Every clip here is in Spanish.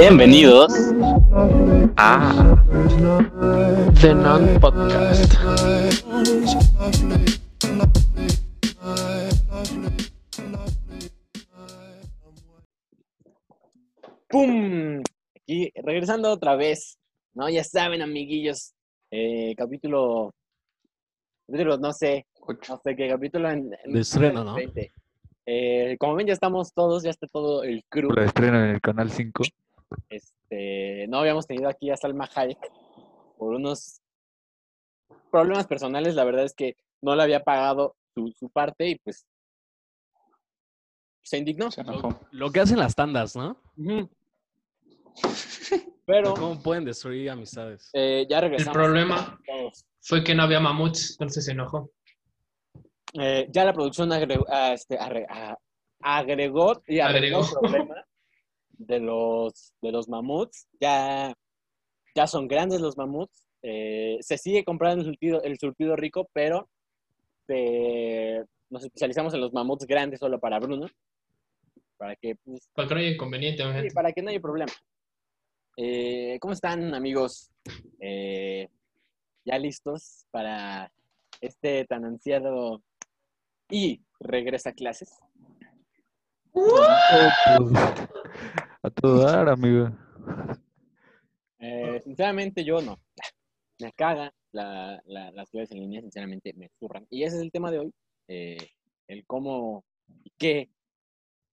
Bienvenidos a The Non Podcast. ¡Pum! Aquí regresando otra vez, ¿no? Ya saben, amiguillos, eh, capítulo, capítulo, no sé, no sé qué capítulo en, en- De estreno, ¿no? 20. Eh, como ven, ya estamos todos, ya está todo el crew. Lo estreno en el canal 5. Este, no habíamos tenido aquí a Salma Hayek por unos problemas personales. La verdad es que no le había pagado su, su parte y pues se indignó. Se enojó. Lo que hacen las tandas, ¿no? Pero ¿Cómo pueden destruir amistades? eh, ya El regresamos. problema todos. fue que no había mamuts, entonces se enojó. Eh, ya la producción agregó, ah, este, ah, agregó y agregó el Agregó. problema de los, de los mamuts. Ya, ya son grandes los mamuts. Eh, se sigue comprando el surtido, el surtido rico, pero eh, nos especializamos en los mamuts grandes solo para Bruno. Para que, pues, Para que no haya inconveniente, sí, gente. para que no haya problema. Eh, ¿Cómo están, amigos? Eh, ¿Ya listos para este tan ansiado y regresa a clases? A todo dar, amigo. Eh, sinceramente, yo no. Me caga la- la- las clases en línea, sinceramente, me zurran. Y ese es el tema de hoy: eh, el cómo y qué,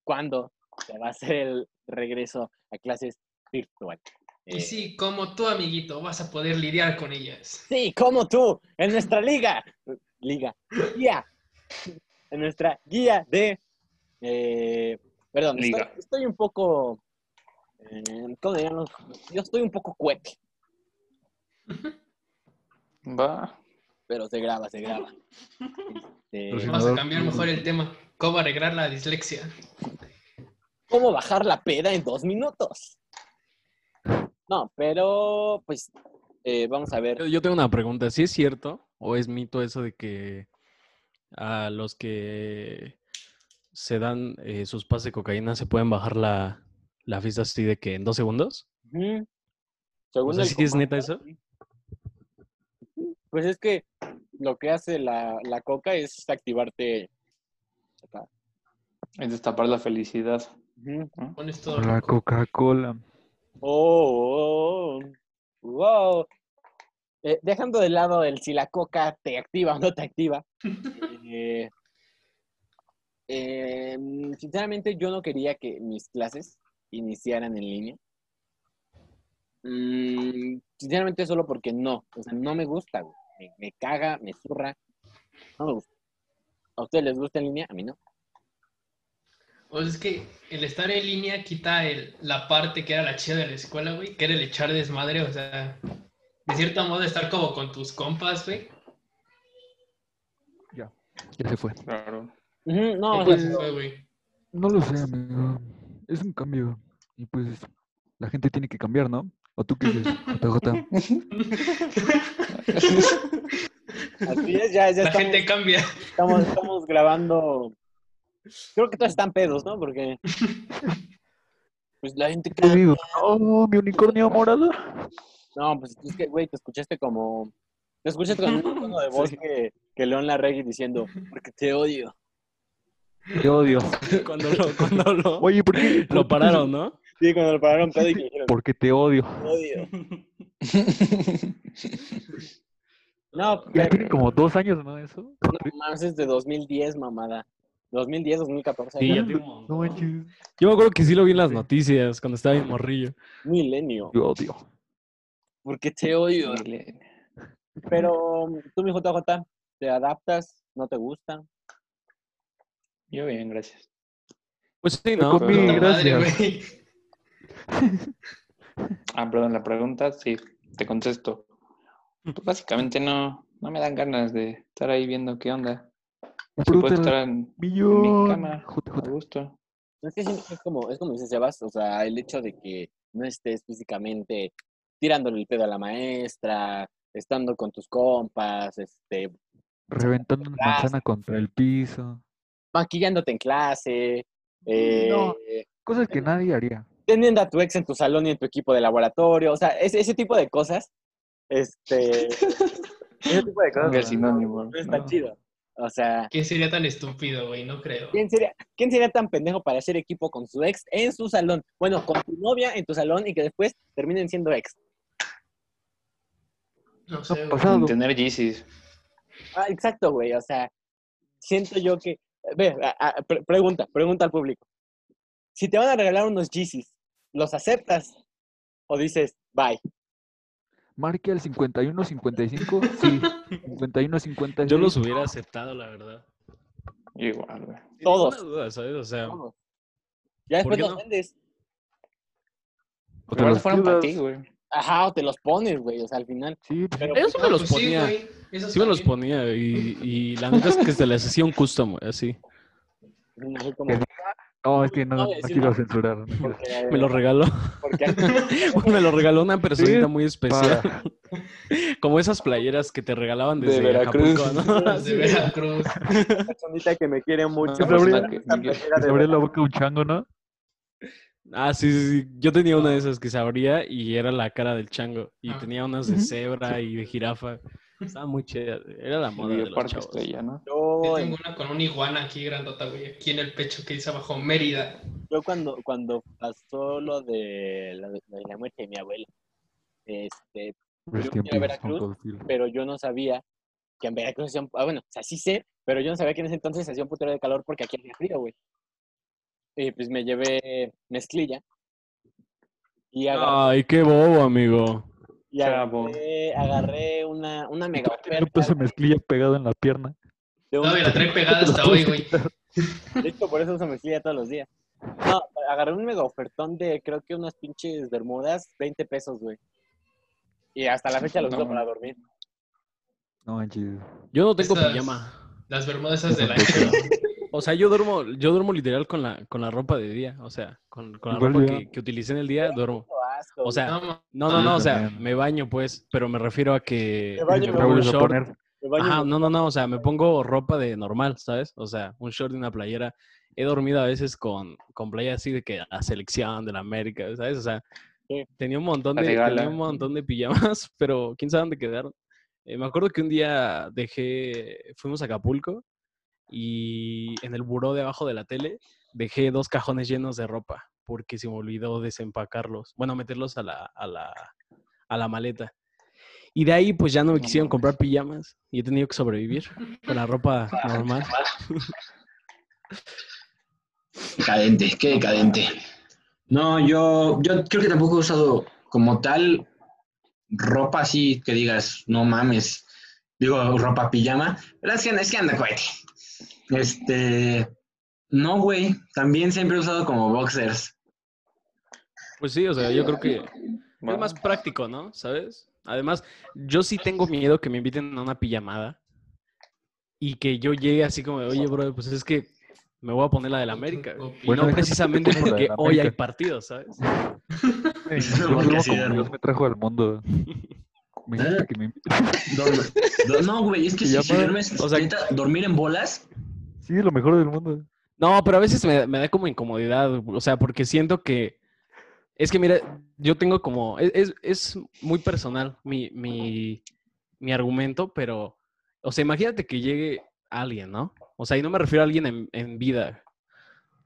cuándo se va a hacer el regreso a clases virtual. Eh, Y sí, como tú, amiguito, vas a poder lidiar con ellas. Sí, como tú, en nuestra liga. Liga. Guía. En nuestra guía de. eh, perdón, estoy un poco. Eh, ¿Cómo dirían los- Yo estoy un poco cuete, Va. pero se graba, se graba. Este, Vamos no- a cambiar mejor el tema. ¿Cómo arreglar la dislexia? ¿Cómo bajar la peda en dos minutos? No, pero pues eh, vamos a ver. Yo- Yo tengo una pregunta. ¿Sí es cierto o es mito eso de que a los que se dan eh, sus pases de cocaína se pueden bajar la, la fiesta así de que en dos segundos? Ujú. Según sea, el ¿sí es neta eso? Pues es que lo que hace la, la coca es activarte. acá. Es destapar la felicidad. Pones todo. La. Coca-Cola. Oh, oh, wow. Eh, dejando de lado el si la coca te activa o no te activa. eh, eh, sinceramente, yo no quería que mis clases iniciaran en línea. Mm, sinceramente, solo porque no. O sea, no me gusta, güey. Me, me caga, me zurra. No me gusta. ¿A ustedes les gusta en línea? A mí no. Pues es que el estar en línea quita el- la parte que era la chida de la escuela, güey, que era el echar desmadre, o sea, de cierto modo estar como con tus compas, güey. Ya se fue. Claro. Ujú, no, o Pues, sea, fue, güey. No lo sé, amigo. Es un cambio. Y pues la gente tiene que cambiar, ¿no? ¿O tú qué dices, JJ? así es, ya, ya La estamos- gente cambia. Estamos, estamos grabando. Creo que todos están pedos, ¿no? Porque. Pues la gente. ¿Qué digo? Oh, mi unicornio morado. No, pues es que, güey, te escuchaste como. Te escuchaste con un tono de voz Sí. que, que León Larregui diciendo, porque te odio. Te odio. Cuando lo, cuando lo, Oye, ¿por qué? lo pararon, ¿no? Sí, cuando lo pararon pedo y que dijeron, Porque te odio. te odio. No, Ya pero, tiene como dos años, ¿no? Eso. no mames, es de 2010, mamada. 2010, 2014. Sí, ya un No. Yo me acuerdo que sí lo vi en las noticias cuando estaba en morrillo. Milenio. Te odio. Porque te odio. Pero tú, mi JJ, ¿te adaptas? ¿No te gusta? Yo bien, gracias. Pues sí, ¿no? comí, gracias. Ah, perdón, la pregunta, sí, te contesto. Pues básicamente no, no me dan ganas de estar ahí viendo qué onda. Puede Fruta estar en, en mi cama a gusto. Es que es como, es como dice Sebas, o sea, el hecho de que no estés físicamente tirándole el pedo a la maestra, estando con tus compas, este, Reventando una manzana contra el piso. Maquillándote en clase, eh, No. Cosas que nadie haría. teniendo a tu ex en tu salón y en tu equipo de laboratorio, o sea, ese, ese tipo de cosas, este, ese tipo de cosas es sinónimo. no está ¿no? chido. O sea, ¿Quién sería tan estúpido, güey? No creo. ¿quién sería, ¿quién sería tan pendejo para hacer equipo con su ex en su salón? Bueno, con tu novia en tu salón y que después terminen siendo ex. No sé, güey. tener Yeezys. Ah, exacto, güey. O sea, siento yo que. Ve, a- a- pre- pregunta, pregunta al público. Si te van a regalar unos Yeezys, ¿los aceptas? ¿O dices, bye? Marque al 51-55. Sí. 51-56. Yo los hubiera aceptado, la verdad. Igual, güey. Todos. ninguna duda, ¿sabes? O sea, Todos. Ya después los no? vendes. O te Igual los fueron para ti, güey. Ajá, o te los pones, güey. O sea, al final. Sí, pues, Pero, sí me los Pues sí, ponía. Esos Sí me los ponía y, y la neta es que se les hacía un custom, güey, así. como, no, es que no, quiero nada. censurar. no quiero- porque, Me lo regaló. porque me lo regaló una personita muy especial. Como esas playeras que te regalaban De desde Veracruz. Acapulco, ¿no? De Veracruz. una personita que me quiere mucho. Se abrió- de la boca un chango, ¿no? Ah, sí, sí, sí. Yo tenía una de esas que se abría y era la cara del chango. Y Ah. tenía unas de cebra y de jirafa. Estaba muy chida. Era la moda de los chavos. estrella, ¿no? Yo Yo, tengo una con una iguana aquí grandota, güey, aquí en el pecho que dice abajo Mérida. yo cuando, cuando pasó lo de, la muerte de mi abuelo, este, Rest fui a Veracruz, pero yo no sabía que en Veracruz hacía un, ah, bueno, o sea, sí sé, pero yo no sabía que en ese entonces hacía un putero de calor porque aquí hacía frío, güey. Y pues me llevé mezclilla y agarré, Ay, qué bobo, amigo. Y chavo. agarré, agarré una, una mega Tiene un oferta peso de mezclilla pegado en la pierna. de un- No, y la trae pegada hasta hoy, güey. De hecho, por eso uso mezclilla todos los días. No, agarré un mega ofertón de creo que unas pinches bermudas, 20 pesos, güey. Y hasta la fecha los No, uso man. para dormir. No manches. Yo no tengo Estas- pijama. Las bermudas esas de la H. O sea, yo duermo, yo duermo literal con la, con la ropa de día. O sea, con, con la Igual ropa que, que utilicé en el día, duermo. Asco, O sea, No, No, no, no, o sea, me baño, pues, pero me refiero a que Me baño un short. Me baño Ajá, no, no, no, o sea, me pongo ropa de normal, ¿sabes? O sea, un short y una playera. He dormido a veces con, con playa así de que la selección de la América, ¿sabes? O sea, Sí. tenía un montón de, tenía un montón de pijamas, pero quién sabe dónde quedaron. Eh, me acuerdo que un día dejé, fuimos a Acapulco y en el buró de abajo de la tele dejé dos cajones llenos de ropa porque se me olvidó desempacarlos, bueno, meterlos a la, a la, a la maleta. Y de ahí pues ya no me quisieron comprar pijamas y he tenido que sobrevivir con la ropa normal. Decadente, qué decadente. No, yo, yo creo que tampoco he usado como tal ropa así que digas, no mames, digo ropa pijama, pero es que, es que anda cohete. Este, no, güey, también siempre he usado como boxers. Pues sí, o sea, yo creo que es más práctico, ¿no? ¿Sabes? Además, yo sí tengo miedo que me inviten a una pijamada y que yo llegue así como, de, oye, bro, pues es que me voy a poner la del América. güey". Y Bueno, no precisamente porque hoy hay partido, ¿sabes? Dios me trajo al mundo. Me que me no, güey, es que si, duermes, O sea- dormir en bolas, Sí, lo mejor del mundo. No, pero a veces me, me da como incomodidad, o sea, porque siento que... Es que mira, yo tengo como... Es, es- es muy personal mi, mi, mi argumento, pero... O sea, imagínate que llegue alguien, ¿no? O sea, y no me refiero a alguien en, en vida.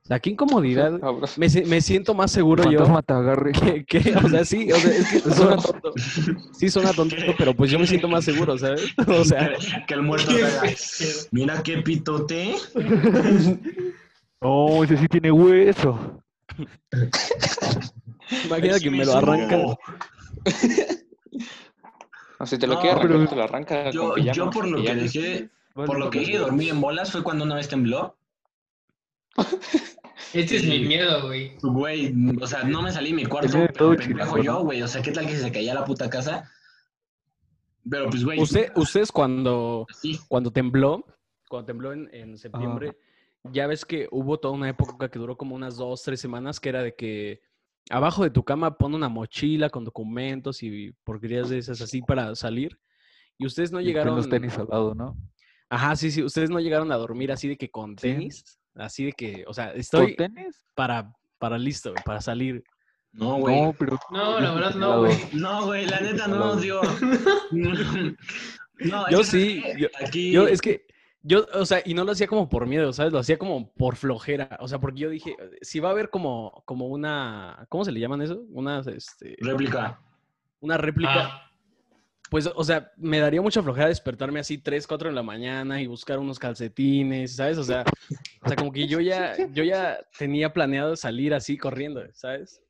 O sea, qué incomodidad. Me, me siento más seguro yo fantasma te agarre. que, que- o sea, sí, o sea, es que suena tonto. Sí, suena tonto, pero pues yo me siento más seguro, ¿sabes? O sea, que el muerto haga, mira qué pitote. No, ese sí tiene hueso. imagina que me lo arrancan. No, si te lo No, arrancar, pero- te lo arranca Yo, con yo por lo que dejé, Vale, por lo que dejé de dormir en bolas fue cuando una vez tembló. Este es mi miedo, güey. Güey, o sea, no me salí de mi cuarto, todo pendejo yo, güey. O sea, ¿qué tal que se caía la puta casa? Pero pues, güey. Usted, ustedes cuando, Sí, cuando tembló, cuando tembló en, en septiembre, ya ves que hubo toda una época que duró como unas dos, tres semanas, que era de que abajo de tu cama pon una mochila con documentos y porquerías de esas así para salir. Y ustedes no Y llegaron. los tenis al lado, ¿no? Ajá, sí, sí. Ustedes no llegaron a dormir así de que con Sí. tenis. Así de que, o sea, ¿Con estoy tenis? para, para listo, güey, para salir. No, güey. No, pero. No, la verdad no, güey. No, güey, la neta no, Helado. digo. No, Yo es que sí, yo- Aquí. Yo, es que, yo, o sea, y no lo hacía como por miedo, ¿sabes? Lo hacía como por flojera. O sea, porque yo dije, si va a haber como, como una, ¿cómo se le llaman eso? Una, este, Réplica. una réplica. Ah, Pues, o sea, me daría mucha flojera despertarme así 3, 4 de la mañana y buscar unos calcetines, ¿sabes? O sea, o sea, como que yo ya, yo ya tenía planeado salir así corriendo, ¿sabes?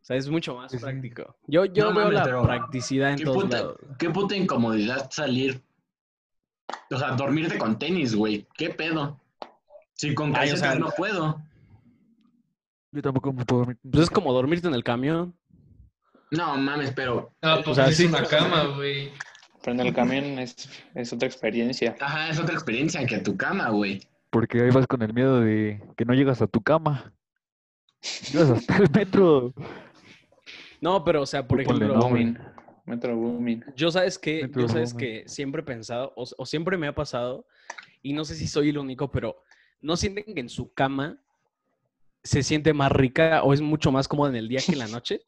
O sea, es mucho más práctico. Yo, yo No veo la pero practicidad en ¿Qué todos puta, lados. qué puta incomodidad salir. O sea, dormirte con tenis, güey. ¿Qué pedo? Si con Ay, o calcetas sea, no puedo. Yo tampoco me puedo dormir. Pues es como dormirte en el camión. No mames, pero. no, pues sea, es sí. una cama, güey. Pero en el camión es, es otra experiencia. Ajá, es otra experiencia que tu cama, güey. Porque ahí vas con el miedo de que no llegas a tu cama. Llegas hasta el metro. No, pero, o sea, por Tú ponle ejemplo. Metro booming. Yo sabes que, Metro yo sabes que siempre he pensado, o, o siempre me ha pasado, y no sé si soy el único, pero ¿no sienten que en su cama se siente más rica o es mucho más cómoda en el día que en la noche?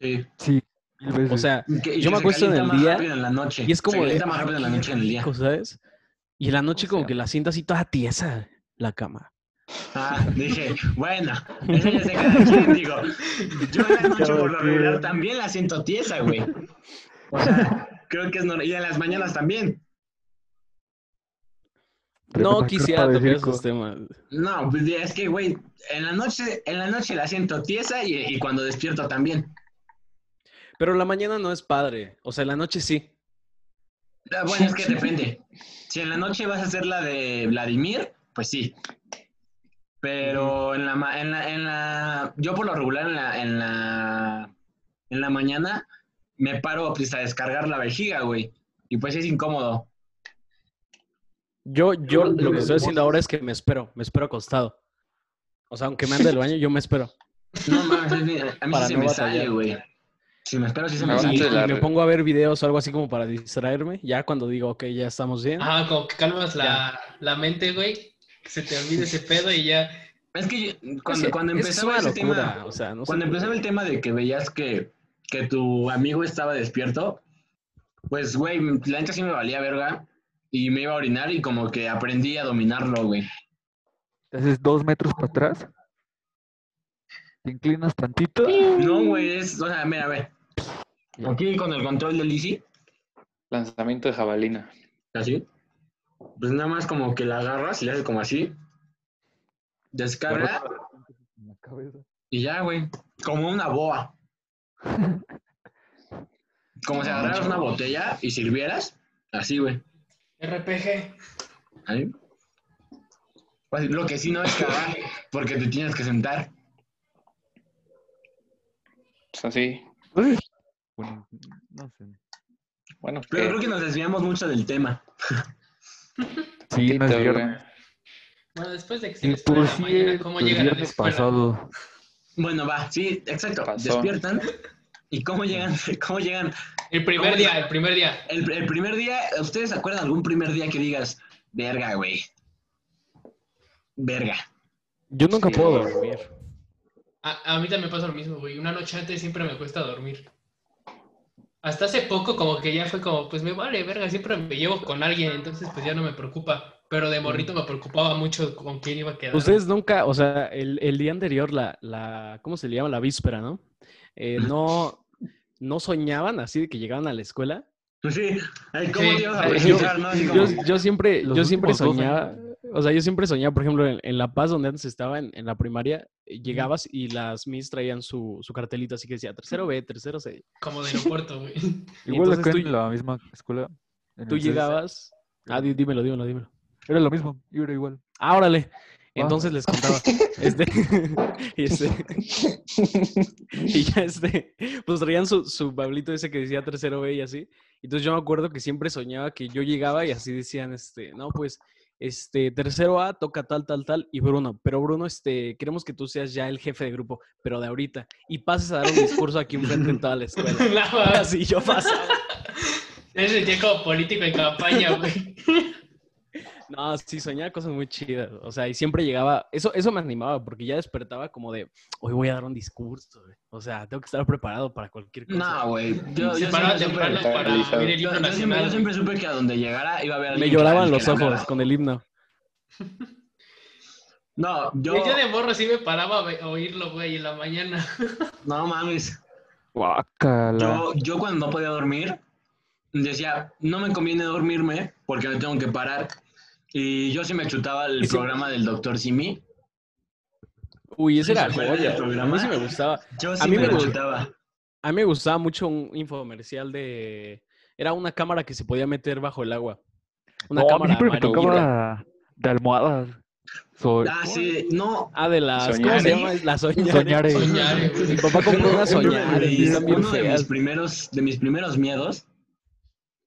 Sí. Sí. O sea, que- yo me acuesto en el más día en la noche. y es como Se de, calienta más "Ay, rápido en la noche que en el día. rico", ¿sabes? Y en la noche O como que la siento así toda tiesa la cama. Ah, dije, bueno, eso ya se quien, digo. Yo en la noche por lo regular también la siento tiesa, güey. O sea, creo que es normal. Y en las mañanas también. No quisiera tocar esos temas. No, pues es que, güey, en la noche, en la noche la siento tiesa y, y cuando despierto también. Pero la mañana no es padre. O sea, en la noche sí. Ah, Bueno, es que depende. Si en la noche vas a hacer la de Vladimir, pues sí. Pero en la, ma- en la, en la, yo por lo regular en la, en la, en la mañana me paro pues, a descargar la vejiga, güey. Y pues es incómodo. Yo, yo lo que estoy haciendo ahora es que me espero, me espero acostado. O sea, aunque me ande del baño, yo me espero. No mames, a mí sí se no me sale, güey. Si me espero, sí se me sale. y me pongo a ver videos o algo así como para distraerme. Ya cuando digo, ok, ya estamos bien. Ajá, como que calmas la, la mente, güey. Que se te olvide ese pedo y ya. Es que yo- cuando, cuando empezaba ese locura, tema, o sea, no sé cuando empezaba el tema de que veías que, que tu amigo estaba despierto, pues, güey, la neta sí me valía verga y me iba a orinar y como que aprendí a dominarlo, güey. Te haces dos metros para atrás. Te inclinas tantito. No, güey, es, o sea, mira, a ver. Aquí con el control del Easy, Lanzamiento de jabalina. así, pues nada más como que la agarras y le haces como así, descarga y ya, güey, como una boa. Como si agarraras una botella y sirvieras, así, güey. RPG. Ahí. Pues, lo que sí no es cagar, porque te tienes que sentar. Es así. Bueno, no sé. Bueno, Pero ¿qué? creo que nos desviamos mucho del tema. Sí, no es viernes. Bueno, después de que se Y por la mañana, cierto, ¿cómo el llegan a la escuela? pasado. Bueno, va, sí, exacto. Pasó. Despiertan. ¿Y cómo llegan? ¿Cómo llegan? El primer ¿Cómo día, llegan? el primer día. El, el primer día, ¿ustedes se acuerdan algún primer día que digas, verga, güey? Verga. Yo nunca Sí. puedo dormir. A, a mí también pasa lo mismo, güey. Una noche antes siempre me cuesta dormir. Hasta hace poco como que ya fue como, pues me vale, verga, siempre me llevo con alguien, entonces pues ya no me preocupa. Pero de morrito me preocupaba mucho con quién iba a quedar. Ustedes nunca, o sea, el, el día anterior, la, la, ¿cómo se le llama? La víspera, ¿no? Eh, no, no soñaban así de que llegaban a la escuela. Sí, ¿cómo Sí. te ibas a Yo- presentar, no? Yo, como, yo siempre, Los yo siempre dos soñaba, o sea, yo siempre soñaba, por ejemplo, en, en La Paz, donde antes estaba, en, en la primaria, eh, llegabas y las mis traían su, su cartelito así que decía tercero B, tercero C. Como de aeropuerto, güey. Igual entonces acá tú- en la misma escuela. Tú llegabas, ah, dí- dímelo, dímelo, dímelo. Era lo mismo, yo era igual. Ah, órale. Va. Entonces les contaba. Este, y este. y ya este. Pues traían su, su Pablito ese que decía tercero B y así. Entonces yo me acuerdo que siempre soñaba que yo llegaba y así decían, este, no, pues, este, tercero A toca tal, tal, tal, y Bruno. Pero Bruno, este, queremos que tú seas ya el jefe de grupo, pero de ahorita. Y pases a dar un discurso aquí enfrente en toda la escuela. Así yo pasaba. Sentía como político en campaña, güey. No, sí, soñaba cosas muy chidas. O sea, y siempre llegaba. Eso, eso me animaba porque ya despertaba como de hoy voy a dar un discurso. güey. O sea, tengo que estar preparado para cualquier cosa. No, güey. Yo, yo paraba siempre para el yo- himno yo siempre, yo nacional. siempre supe que a donde llegara iba a haber me alguien que- lloraban los ojos con el himno. No, yo. Yo de morro sí me paraba a oírlo, güey, en la mañana. No mames. Guácala. Yo, yo cuando no podía dormir, decía, no me conviene dormirme porque me tengo que parar. Y yo sí me chutaba el programa del doctor Simi. Uy, ese ¿Se era joya. A programa? mí sí me gustaba. Yo sí A mí me, me gust- chutaba. A mí me gustaba mucho un infomercial de. Era una cámara que se podía meter bajo el agua. Una No, a mí cámara siempre me tocaba de almohadas. Ah, sí, no. Ah, de las. ¿Cómo Soñare. se llama? Las soñares. Soñare. Soñare. Mi papá compró unas Uno de uno de mis primeros, de mis primeros miedos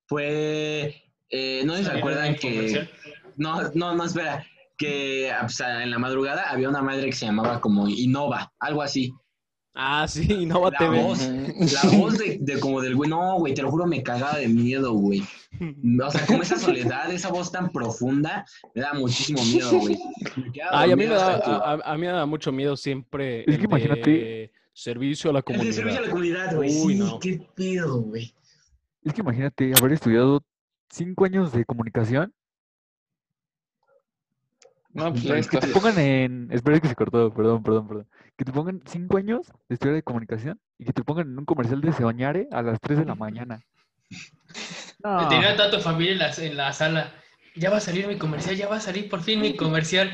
fue, eh, no sé si se acuerdan que, comercial. No, no, no, espera, que o sea, en la madrugada había una madre que se llamaba como Innova, algo así. Ah, sí, Nova La TV. voz, la voz de, de como del güey, no, güey, te lo juro, me cagaba de miedo, güey. O sea, como esa soledad, esa voz tan profunda, me da muchísimo miedo, güey. Ay, a mí me da, a, mí me da mucho miedo siempre. Es que el imagínate- Servicio a la El de comunidad. servicio a la comunidad, güey, Uy, sí, no. qué pedo, güey. Es que imagínate haber estudiado cinco años de comunicación. No, pues es Que te pongan en. Espera que se cortó, perdón, perdón, perdón. Que te pongan cinco años de estudiar de comunicación y que te pongan en un comercial de Soñare a las 3 de la mañana. No, Tenía tanto familia en la, en la sala. Ya va a salir mi comercial, ya va a salir por fin mi comercial.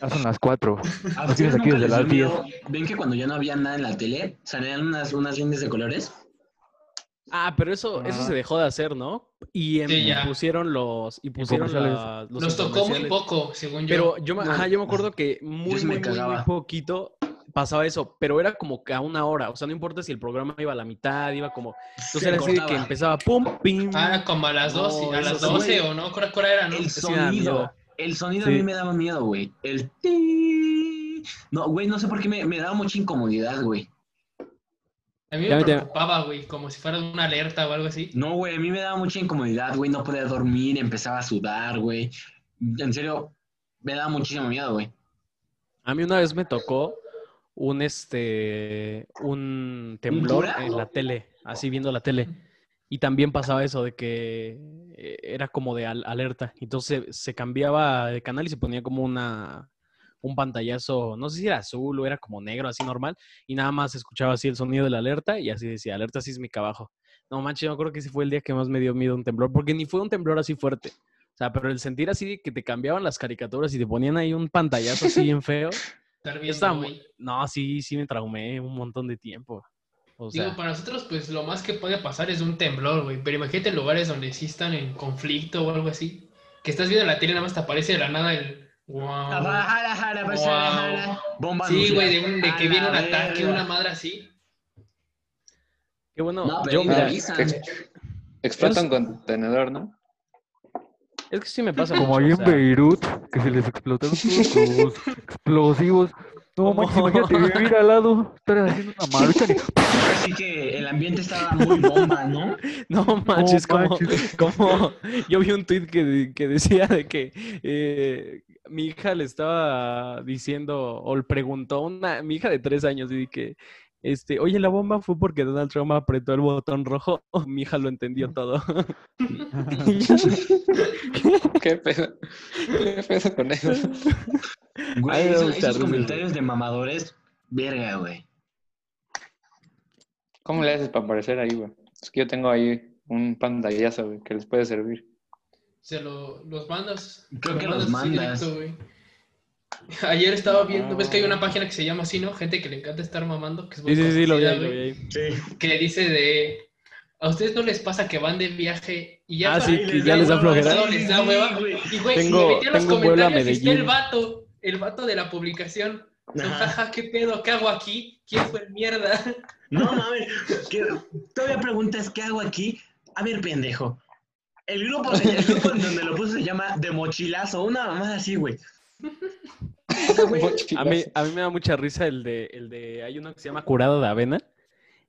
ya son las 4. ¿A ustedes aquí desde las 10. miedo? ¿Ven que cuando ya no había nada en la tele, salían unas, unas líneas de colores? Ah, pero eso, eso se dejó de hacer, ¿no? Y em- Sí, pusieron los, y pusieron la- los Nos tocó muy poco, según yo. Pero yo me, No. ajá, yo me acuerdo que muy, sí me muy, muy, muy poquito pasaba eso, pero era como que a una hora, o sea, no importa si el programa iba a la mitad, iba como, entonces Se era así de que empezaba pum, pim, Ah, como a las No, 12, a las sí, 12 güey. o no, ¿cuál cuál era, no? El sí sonido, el sonido Sí. a mí me daba miedo, güey. El ti. No, güey, no sé por qué me, me daba mucha incomodidad, güey. A mí me preocupaba, güey, como si fuera una alerta o algo así. No, güey, a mí me daba mucha incomodidad, güey. No podía dormir, empezaba a sudar, güey. En serio, me daba muchísimo miedo, güey. A mí una vez me tocó un este un temblor en la tele, así viendo la tele. Y también pasaba eso de que eh, era como de al- alerta. Entonces se cambiaba de canal y se ponía como una un pantallazo, no sé si era azul o era como negro, así normal, y nada más escuchaba así el sonido de la alerta y así decía, alerta sísmica abajo. No manches, yo creo que ese fue el día que más me dio miedo un temblor, porque ni fue un temblor así fuerte. O sea, pero el sentir así de que te cambiaban las caricaturas y te ponían ahí un pantallazo así bien feo. Viendo, estaba muy- No, sí, sí me traumé un montón de tiempo. O sea, Digo, para nosotros, pues lo más que puede pasar es un temblor, güey. Pero imagínate lugares donde sí están en conflicto o algo así. Que estás viendo la tele nada más te aparece de la nada el. Wow. Jara, jara, pues, Wow. jara. Bomba Sí, güey, de, un- de que viene un ataque, una madre así. qué bueno. No, yo, mira, ex- explota un contenedor, ¿no? es que sí me pasa Como ahí en Beirut, que se les explotaron todos los explosivos. No manches, imagínate vivir al lado, estar haciendo una marcha Así que el ambiente estaba muy bomba, ¿no? No manches, como, manches. como yo vi un tweet que, que decía de que eh, mi hija le estaba diciendo o le preguntó una, mi hija de tres años y que este, oye, la bomba fue porque Donald Trump apretó el botón rojo. Mi hija lo entendió todo. Y ya. ¿Qué pedo? ¿Qué pedo con eso? Güey, esos, comentarios de mamadores, verga, güey. ¿Cómo le haces para aparecer ahí, güey? Es que yo tengo ahí un pantallazo, güey, que les puede servir. Se lo, los mandas. Creo lo que los mandas. directo, güey. Ayer estaba viendo, ves que hay una página que se llama así, ¿no? Gente que le encanta estar mamando, que es muy Sí, sí, sí, lo vi conocida, ahí, lo güey, vi ahí. Sí. Que dice de. ¿A ustedes no les pasa que van de viaje y ya Ah, sí, que ya les da flojera. todo les da hueva? güey. Y güey, Tengo- me metí a los a comentarios y está el vato, el vato de la publicación. Jaja, ¿qué pedo? ¿Qué hago aquí? ¿Quién fue el mierda? No mames, que todavía preguntas qué hago aquí. A ver, pendejo. El grupo, se- el grupo en donde lo puse se llama De Mochilazo, una mamada así, güey. A mí, a mí me da mucha risa el de, el de, hay uno que se llama curado de avena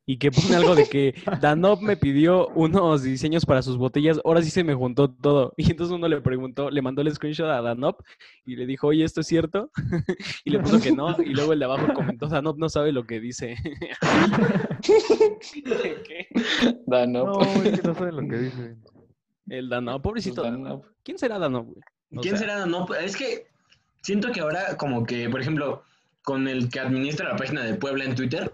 y que pone algo de que Danop me pidió unos diseños para sus botellas, ahora sí se me juntó todo. Y entonces uno le preguntó, le mandó el screenshot a Danop y le dijo, oye, ¿esto es cierto? y le puso que no, y luego el de abajo comentó, Danop no sabe lo que dice. ¿Qué? Danop. No, es que no saben lo que dicen. El Danop, pobrecito Danop. Danop. ¿Quién será Danop, güey? O ¿Quién sea, será? No, es que siento que ahora como que, por ejemplo, con el que administra la página de Puebla en Twitter,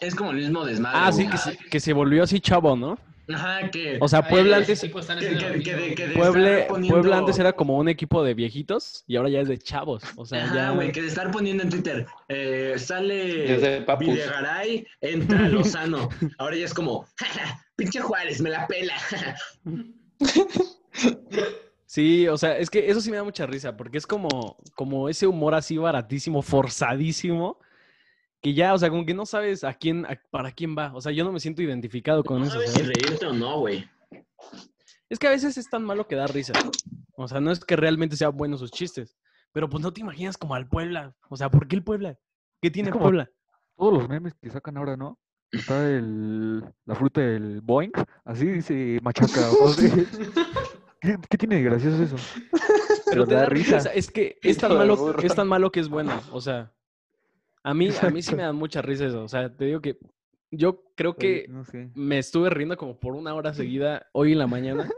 es como el mismo desmadre. Ah, sí, que se, que se volvió así chavo, ¿no? Ajá, que... O sea, Puebla antes, que- que- que Puebla, estar poniendo- Puebla antes era como un equipo de viejitos y ahora ya es de chavos. O sea, Ajá, ya... güey, que de estar poniendo en Twitter, eh, sale Desde Papus. Videgaray, entra Lozano. Ahora ya es como, "Ja, ja, pinche Juárez, me la pela. Sí, o sea, es que eso sí me da mucha risa, porque es como, como ese humor así baratísimo, forzadísimo, que ya, o sea, como que no sabes a quién, a- para quién va. O sea, yo no me siento identificado con No eso. sabes si reírte o no, güey. Es que a veces es tan malo que da risa. O sea, no es que realmente sea bueno sus chistes, pero pues no te imaginas como al Puebla. O sea, ¿por qué el Puebla? ¿Qué tiene como- Puebla? Todos los memes que sacan ahora, ¿no? Está el, la fruta del Boeing, así dice machaca. o sea, ¿qué, qué tiene de gracioso eso? Pero te da da risa. risa. Es que es tan malo, es tan malo que es bueno. O sea, a mí, a mí sí me da mucha risa eso. O sea, te digo que yo creo que No sé. me estuve riendo como por una hora seguida hoy en la mañana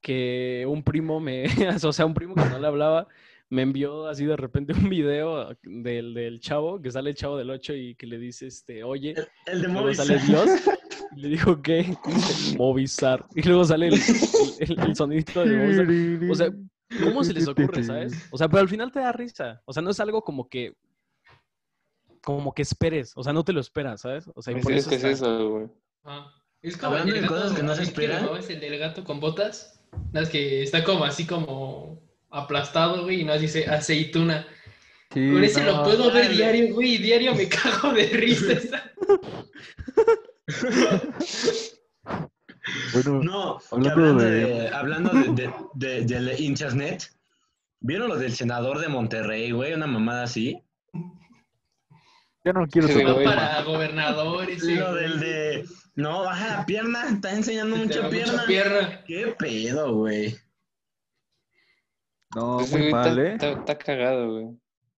que un primo me, o sea, un primo que no le hablaba, me envió así de repente un video del, del chavo, que sale el chavo del 8 y que le dice, este, oye, El de luego sale Dios, y le dijo, dice, Movistar. Y luego sale el, el, sonidito de Movistar. O sea, ¿cómo se les ocurre, sabes? O sea, pero al final te da risa. O sea, no es algo como que, como que esperes. O sea, no te lo esperas, ¿sabes? O sea, y por Es eso que es eso, güey. Ah, Es como Hablando de cosas que no se ¿es esperan. llamabas el del gato con botas? Es que está como así como aplastado, güey, y no dice aceituna. Sí, Con ese lo puedo ver diario, güey, y diario me cago de risa. Bueno, No, Hablando hablando, de- de, hablando de, de- de- del internet, ¿vieron lo del senador de Monterrey, güey? Una mamada así. ya no quiero Sí, tocar. Para gobernador, ese. Lo del de... No, baja la pierna, está enseñando mucha pierna. pierna. ¿Qué pedo, güey? No, Ese muy güey mal, está, ¿eh? está- está cagado, güey.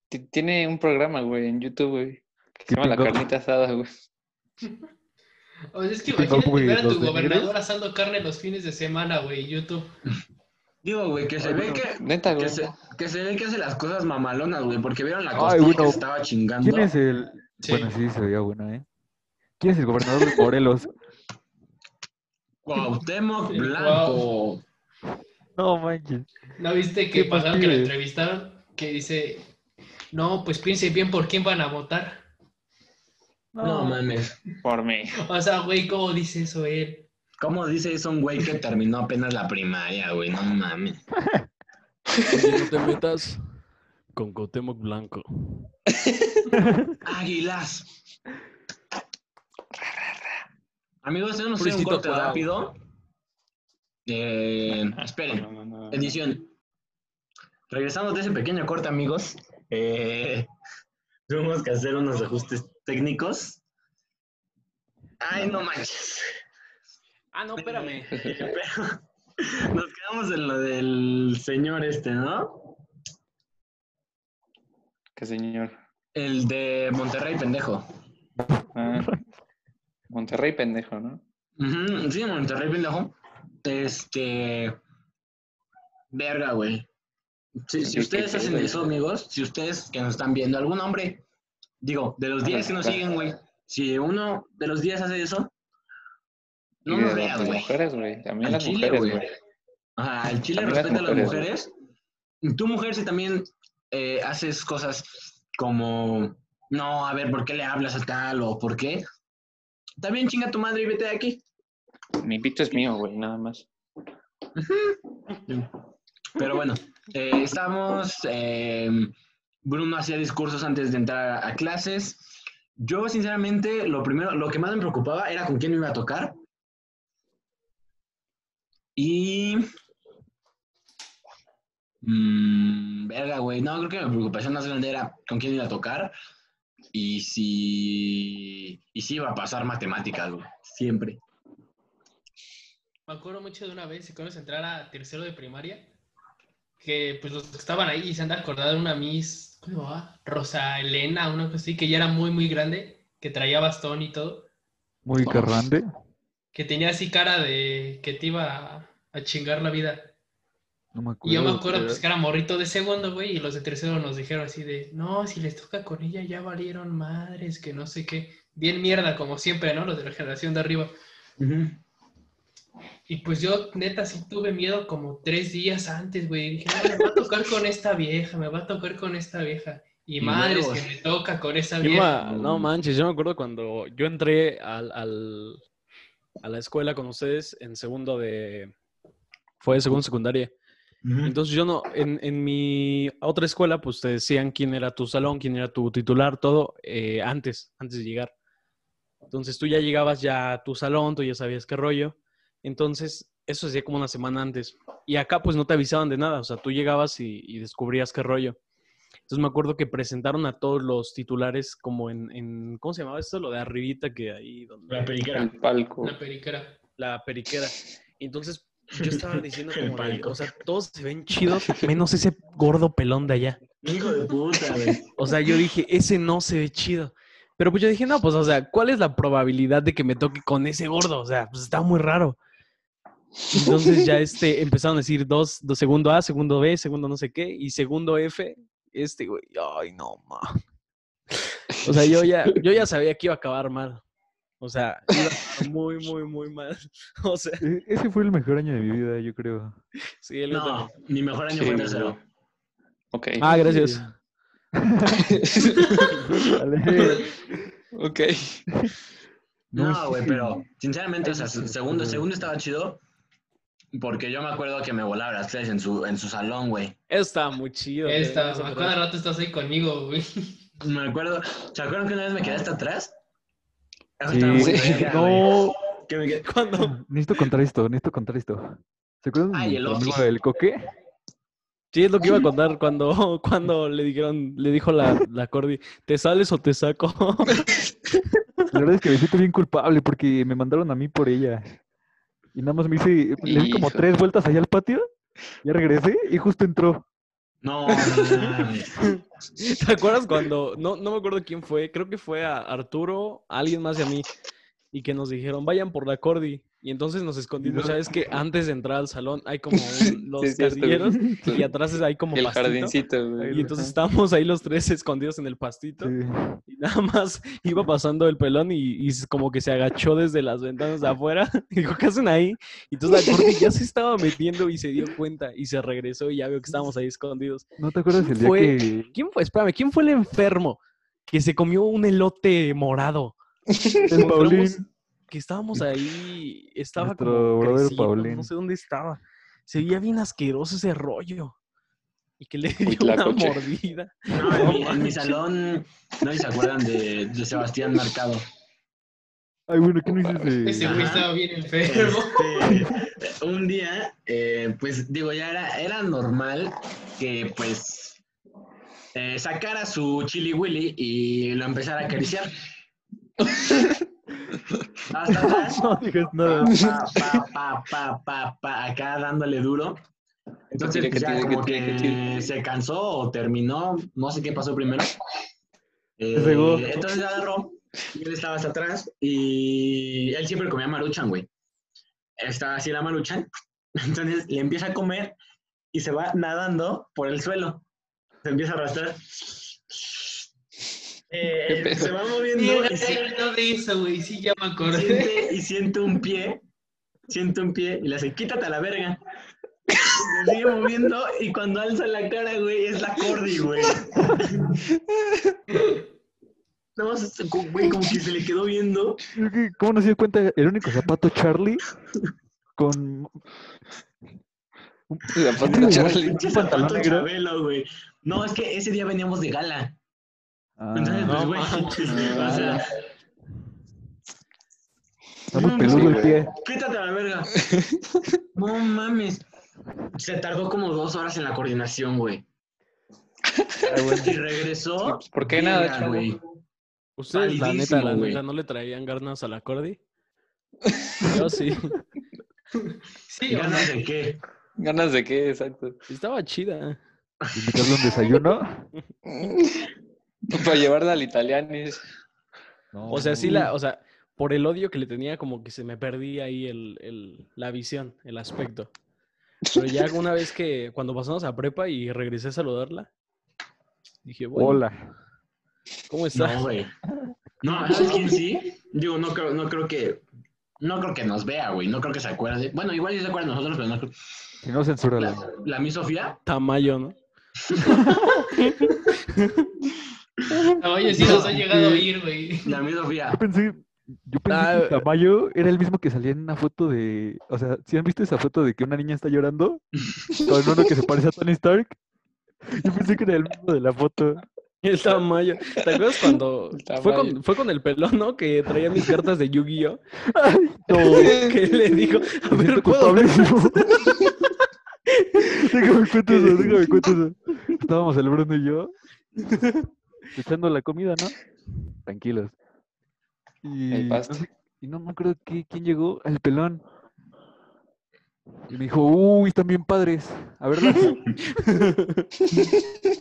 Ti- Tiene un programa, güey, en YouTube, güey. Que se ¿Qué llama La? Carnita Asada, güey. O sea, es que imagínate ver a tu gobernador asando carne los fines de semana, güey, YouTube. Digo, güey, que se ve que... Neta, Que se, que se ve que hace las cosas mamalonas, güey, porque vieron la costilla que bueno, se estaba chingando. ¿Quién es el...? Sí. Bueno, sí, se veía buena, ¿eh? ¿Quién es el gobernador de Morelos? Cuauhtémoc Blanco. No manches. ¿No viste que ¿Qué pasaron que lo entrevistaron? Que dice, no, pues piensen bien por quién van a votar. No mames. Por mí. O sea, güey, ¿cómo dice eso él? ¿Cómo dice eso un güey que terminó apenas la primaria, güey? No mames. No te metas con Cuauhtémoc Blanco. Águilas. Amigos, tenemos un corte rápido. Eh, esperen. No, no, no. Edición. Regresamos de ese pequeño corte, amigos. Eh, tuvimos que hacer unos ajustes técnicos. Ay, no manches. Ah, no, espérame. Pero nos quedamos en lo del señor este, ¿no? ¿Qué señor? El de Monterrey, pendejo. Ah, Monterrey, pendejo, ¿no? Sí, Monterrey, pendejo. Este. Verga, güey. Si, ustedes hacen eso, amigos, si ustedes que nos están viendo, algún hombre, digo, de los 10 que nos siguen, güey, si uno de los 10 hace eso, no nos las güey. También las chile, mujeres, güey. Ajá, el chile respeta a las mujeres, mujeres. Y tú, mujer, si también eh, haces cosas como, no, a ver, ¿por qué le hablas a tal o por qué? También chinga tu madre y vete de aquí. Mi pito es mío, güey, nada más. Pero bueno, eh, estamos. eh, Bruno hacía discursos antes de entrar a, clases. Yo, sinceramente, lo primero, lo que más me preocupaba era con quién me iba a tocar. Y. Mm, verga, güey. No, creo que mi preocupación más grande era con quién iba a tocar. y si, y si iba a pasar matemáticas, güey. Siempre. Me acuerdo mucho de una vez, si conoces entrar a tercero de primaria, que pues los que estaban ahí se han de acordar de una Miss, ¿cómo se llamaba? Rosa Elena, una cosa así, que ya era muy, muy grande, que traía bastón y todo, Muy carrande. que tenía así cara de que te iba a, a chingar la vida. No me Y yo me acuerdo. acuerdo pues, que era morrito de segundo, güey, y los de tercero nos dijeron así de, no, si les toca con ella ya valieron madres, que no sé qué. Bien mierda, como siempre, ¿no? Los de la generación de arriba. Ujú. Y pues yo, neta, sí tuve miedo como tres días antes, güey. Dije, me va a tocar con esta vieja, me va a tocar con esta vieja. Y Y madres que me toca con esa vieja. no manches, yo me acuerdo cuando yo entré al, al- a la escuela con ustedes en segundo de... Fue de segundo secundaria. Entonces yo no, en, en mi otra escuela, pues te decían quién era tu salón, quién era tu titular, todo eh, antes, antes de llegar. Entonces tú ya llegabas ya a tu salón, tú ya sabías qué rollo. Entonces eso hacía como una semana antes. Y acá pues no te avisaban de nada, o sea, tú llegabas y, y descubrías qué rollo. Entonces me acuerdo que presentaron a todos los titulares como en, en ¿cómo se llamaba esto? Lo de arribita que ahí donde La periquera. El palco. Una periquera. la periquera. Entonces yo estaba diciendo El como de, o sea, todos se ven chidos, menos ese gordo pelón de allá. Hijo de puta, güey. O sea, yo dije, ese no se ve chido. Pero pues yo dije, no, pues, o sea, ¿cuál es la probabilidad de que me toque con ese gordo? O sea, pues está muy raro. Entonces ya este, empezaron a decir dos, dos, segundo A, segundo B, segundo no sé qué, y segundo F, este, güey, ay, no, ma. O sea, yo ya, yo ya sabía que iba a acabar mal. O sea, iba a acabar muy, muy, muy mal. O sea, E- Ese fue el mejor año de mi vida, yo creo. sí, el No, mi mejor año Sí, fue tercero. Ok. Ah, gracias. Ok. No, güey, pero sinceramente, o sea, segundo, segundo estaba chido. Porque yo me acuerdo que me volaba las clases en su, en su salón, güey. Eso estaba muy chido. güey, Esta, eso a es cada rato estás ahí conmigo, güey. Me acuerdo, ¿se acuerdan que una vez me quedé hasta atrás? Sí. verga. No, Que me quedé- cuando... Necesito contar esto, necesito contar esto. ¿Se acuerdan Ay, de el amigo del coque? Sí, es lo que iba a contar cuando, cuando le dijeron, le dijo la, la Cordy, ¿te sales o te saco? La verdad es que me siento bien culpable porque me mandaron a mí por ella. Y nada más me hice, le di como tres vueltas allá al patio, ya regresé y justo entró. No. ¿Te acuerdas cuando, no, no me acuerdo quién fue, creo que fue a Arturo, a alguien más y a mí, y que nos dijeron, vayan por la Cordy. Y entonces nos escondimos, ¿sabes que Antes de entrar al salón hay como un- los Sí, casilleros y atrás hay como El pastito. jardincito, güey. Y entonces estábamos ahí los tres escondidos en el pastito. Sí. Y nada más iba pasando el pelón y, como que se agachó desde las ventanas de afuera. Y dijo, ¿qué hacen ahí? Y entonces la Cordy ya se estaba metiendo y se dio cuenta y se regresó y ya vio que estábamos ahí escondidos. ¿No te acuerdas el día Fue- que... ¿Quién fue? Espérame, ¿quién fue el enfermo que se comió un elote morado? El Paulín. Que estábamos ahí, estaba Nuestro como brother creciendo, Paulín. no sé dónde estaba. Se veía bien asqueroso ese rollo. Y que le dio una mordida. No, en, mi, en mi salón, no se acuerdan de, de Sebastián Mercado. Ay, bueno, ¿qué no hice Ese ese? güey estaba bien enfermo. Este, un día, eh, pues digo, ya era, era normal que pues eh, sacara su chili willy y lo empezara a acariciar. No digas nada. pa, pa, pa, pa, pa, pa, acá dándole duro. Entonces que pues, ya como que se cansó o terminó, no sé qué pasó primero. Eh, entonces agarró y él estaba hasta atrás y él siempre comía maruchan, güey. Estaba así la maruchan, entonces le empieza a comer y se va nadando por el suelo. Se empieza a arrastrar. Eh, se va moviendo y se- No de eso, güey. Sí, ya me acordé. siente, y un pie, siente un pie y le hace, quítate a la verga. Y Se sigue moviendo y cuando alza la cara, güey, es la Cordy, güey. No, güey, como que se le quedó viendo. ¿Cómo no se dio cuenta el único zapato Charlie con... Sí, de Charlie. Un pantalón zapato negro. Chabelo, güey. No, es que ese día veníamos de gala. Ah, Entonces, pues, no güey, manches, o sea, está muy peludo el pie. quítate a la verga. No mames. Se tardó como dos horas en la coordinación, güey. Bueno. Y regresó. ¿Por qué nada, chavo? güey. Ustedes, la neta, la neta, ¿no le traían ganas a la Cordy? Yo sí. ¿Ganas de qué? ¿Ganas de qué? Exacto. Estaba chida. Invitarle un desayuno. Para llevarla al italianis. No, O sea, sí la, o sea, por el odio que le tenía, como que se me perdía ahí el, el- la visión, el aspecto. Pero ya una vez que, cuando pasamos a prepa y regresé a saludarla, dije, bueno, Hola. ¿cómo está? No, güey. No, ¿sabes quién sí? Digo, no creo, no creo que. No creo que nos vea, güey. No creo que se acuerde. Bueno, igual sí se acuerda de nosotros, pero no creo. Si no, censúralo. La, la mi Sofía. Tamayo, ¿no? Oye, sí nos ha llegado a oír, güey. La. Yo pensé, yo pensé Ah, que Tamayo era el mismo que salía en una foto de. O sea, ¿sí han visto esa foto de que una niña está llorando? Con uno que se parece a Tony Stark. Yo pensé que era el mismo de la foto. El Tamayo. ¿Te acuerdas cuando fue Tamayo. con, fue con el pelón, ¿no? Que traía mis cartas de Yu-Gi-Oh! No. Que le dijo, a Me ver, ¿puedo ver? déjame cuento eso, déjame cuento eso. Estábamos el Bruno y yo echando la comida, ¿no? Tranquilos. Y El no, sé- y no me acuerdo qui- quién llegó, el pelón. Y me dijo, uy, están bien padres. A verlas.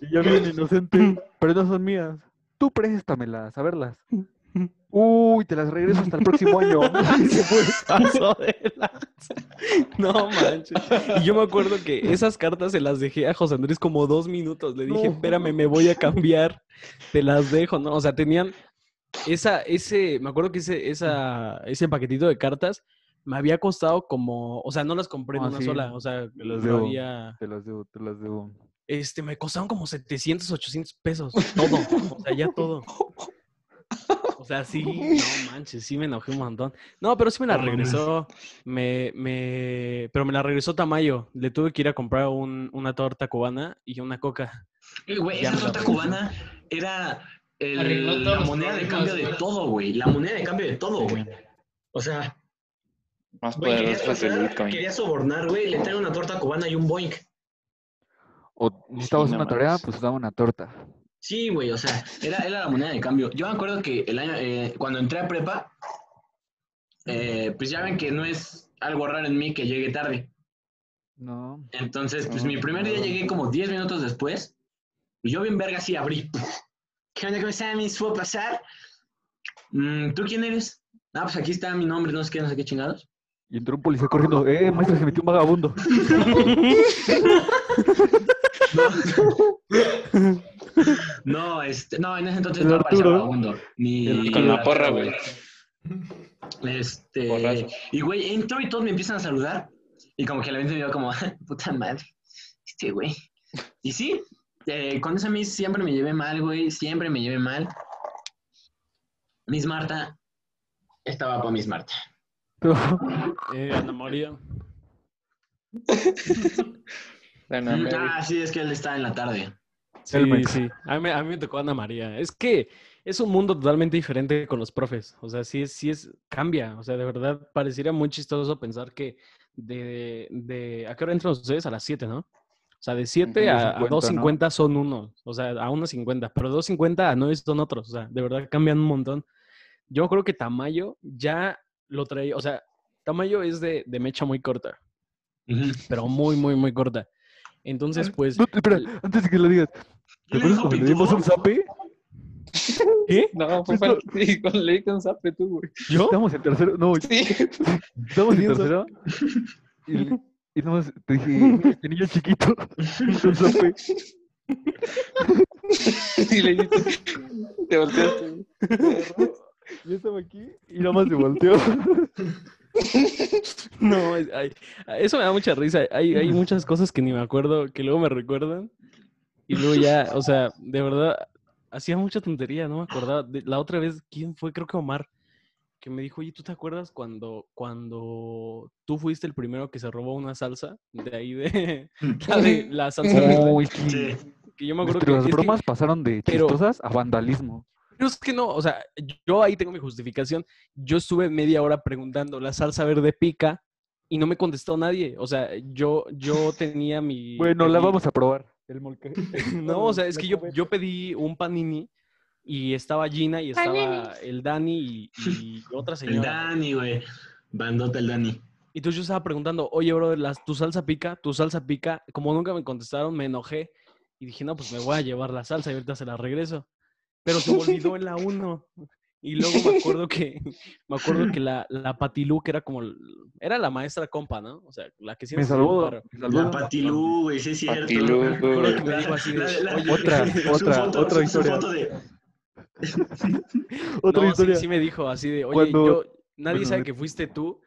y yo bien inocente, pero no son mías. Tú préstamelas, a verlas. Uy, te las regreso hasta el próximo año. Se fue. Pasó de lanza. No manches. Y yo me acuerdo que esas cartas se las dejé a José Andrés como dos minutos. Le dije, No. espérame, me voy a cambiar. Te las dejo, ¿no? O sea, tenían esa, ese, me acuerdo que ese, esa, ese paquetito de cartas me había costado como, o sea, no las compré en Ah, una sí, sola. O sea, te las debo. había, Te las debo, te las debo. este, me costaron como 700, 800 pesos. Todo. O sea, ya todo. O sea, sí, no manches, sí me enojé un montón. No, pero sí me la regresó. Me, me, pero me la regresó Tamayo. Le tuve que ir a comprar un- una torta cubana y una coca. Eh, Güey, esa torta cubana era el- la moneda de cambio de todo, güey. La moneda de cambio de todo, güey. O sea, Más poderoso que el Bitcoin. querías sobornar, güey, le traigo una torta cubana y un boink. O necesitabas una tarea, pues daba una torta. Sí, güey, o sea, era, era la moneda de cambio. Yo me acuerdo que el año, eh, cuando entré a prepa, eh, pues ya ven que no es algo raro en mí que llegue tarde. No. Entonces, pues No, mi primer día no. llegué como 10 minutos después y yo bien verga así abrí. ¿Qué onda, cómo están? mis? ¿Puedo pasar? Mm, ¿Tú quién eres? Ah, pues aquí está mi nombre, no sé qué, no sé qué chingados. Y entró un policía corriendo, eh, maestra, se metió un vagabundo. No, este, no, en ese entonces no parecía Arturo. vagabundo. Ni Con la porra, güey. Este, Porrazo. y güey, entro y todos me empiezan a saludar. Y como que la gente me dio como, puta madre, este güey. Y sí, eh, con esa Miss siempre me llevé mal, güey, siempre me llevé mal. Miss Marta, estaba con Miss Marta. Eh, Ana María. Ana Mm, ah, sí, es que él está en la tarde. Sí, sí. A mí, me- a mí me tocó Ana María. Es que es un mundo totalmente diferente con los profes. O sea, sí es, sí es, cambia. O sea, de verdad, pareciera muy chistoso pensar que de, de ¿a qué hora entran ustedes? A las 7, ¿no? O sea, de 7 Ujú, a, a 2.50, 2.50 son unos. O sea, a 1.50. Pero 2.50 a 9 son otros. O sea, de verdad cambian un montón. Yo creo que Tamayo ya lo traía. O sea, Tamayo es de, de mecha muy corta. Ujú. Pero muy, muy, muy corta. Entonces, pues... No, espera, antes de que lo digas. ¿Te ¿Le acuerdas cuando le dimos un zape? ¿Qué? No, fue para sí, con le con zape tú, güey. ¿Yo? Estábamos en tercero, no, Sí. estábamos en un tercero. Y, y nomás te dije, "Mira, este niño chiquito, un zape. Y le dijiste, te volteaste. Yo estaba aquí y nada más se volteó. No, es- eso me da mucha risa. Hay, hay muchas cosas que ni me acuerdo, que luego me recuerdan. Y luego ya, o sea, de verdad, hacía mucha tontería, no me acordaba. De- la otra vez, ¿quién fue? Creo que Omar, que me dijo, oye, ¿tú te acuerdas cuando, cuando tú fuiste el primero que se robó una salsa? De ahí de la, de, la salsa verde. Uy, sí. Que yo me acuerdo que, Nuestras es que- bromas pasaron de pero- chistosas a vandalismo. Pero es que no, o sea, yo ahí tengo mi justificación. Yo estuve media hora preguntando, ¿la salsa verde pica? Y no me contestó nadie. O sea, yo, yo tenía mi... Bueno, la vamos a probar. El molca- No, o sea, es que yo, yo pedí un panini y estaba Gina y estaba el Dani y, y otra El señora. Dani, güey. Bandota el Dani. Y entonces yo estaba preguntando, oye, bro, las, ¿tu salsa pica? ¿Tu salsa pica? Como nunca me contestaron, me enojé y dije, no, pues me voy a llevar la salsa y ahorita se la regreso. Pero se me olvidó en la 1. Y luego me acuerdo que, me acuerdo que la, la Patilú, que era como, el- era la maestra compa, ¿no? O sea, la que siempre me salvó. La Patilú, güey, sí es cierto. Patilú, güey. Otra, otra, foto- otra historia. foto de- Otra no, historia. Sí, me dijo así de, oye, Cuando- yo, nadie bueno, sabe que fuiste tú,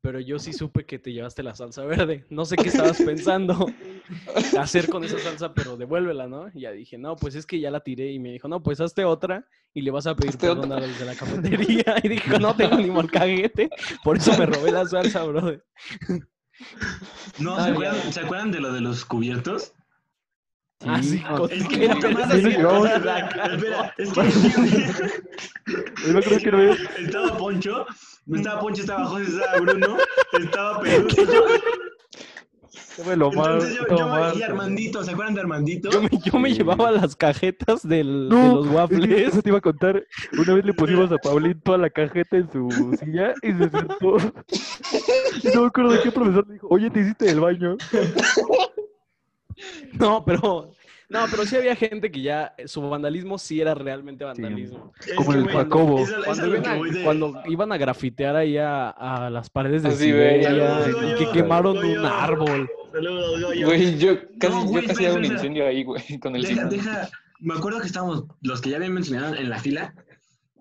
pero yo sí supe que te llevaste la salsa verde. No sé qué estabas pensando hacer con esa salsa, pero devuélvela, ¿no? Y ya dije, no, pues es que ya la tiré. Y me dijo, no, pues hazte otra y le vas a pedir perdón otra. a los de la cafetería. Y dijo, no tengo ni molcaguete, por eso me robé la salsa, brother. No, ¿se acuerdan, ¿se acuerdan de lo de los cubiertos? Ah, sí, con- Es que no. Espera, es que Yo creo que no es. estaba Poncho, estaba Poncho, estaba José, estaba Bruno, estaba Peluso. Entonces yo, y Armandito, ¿se acuerdan de Armandito? Yo me, yo me Sí. llevaba las cajetas del, de los es que waffles. Eso te iba a contar. Una vez le pusimos a Paulín toda la cajeta en su silla y se sentó. Y no me acuerdo de qué profesor le dijo, oye, ¿te hiciste el baño? No, pero. No, pero sí había gente que ya eh, su vandalismo sí era realmente vandalismo. Como el Jacobo. a- a Cuando iban, a, voy de- cuando iban a grafitear ahí a, a las paredes de Siberia, que quemaron un árbol. Saludos, Goyo. Güey, yo casi, No, güey, yo casi espera, hago un espera. incendio ahí, güey, con el Deja, deja, me acuerdo que estábamos, los que ya habían mencionado en la fila,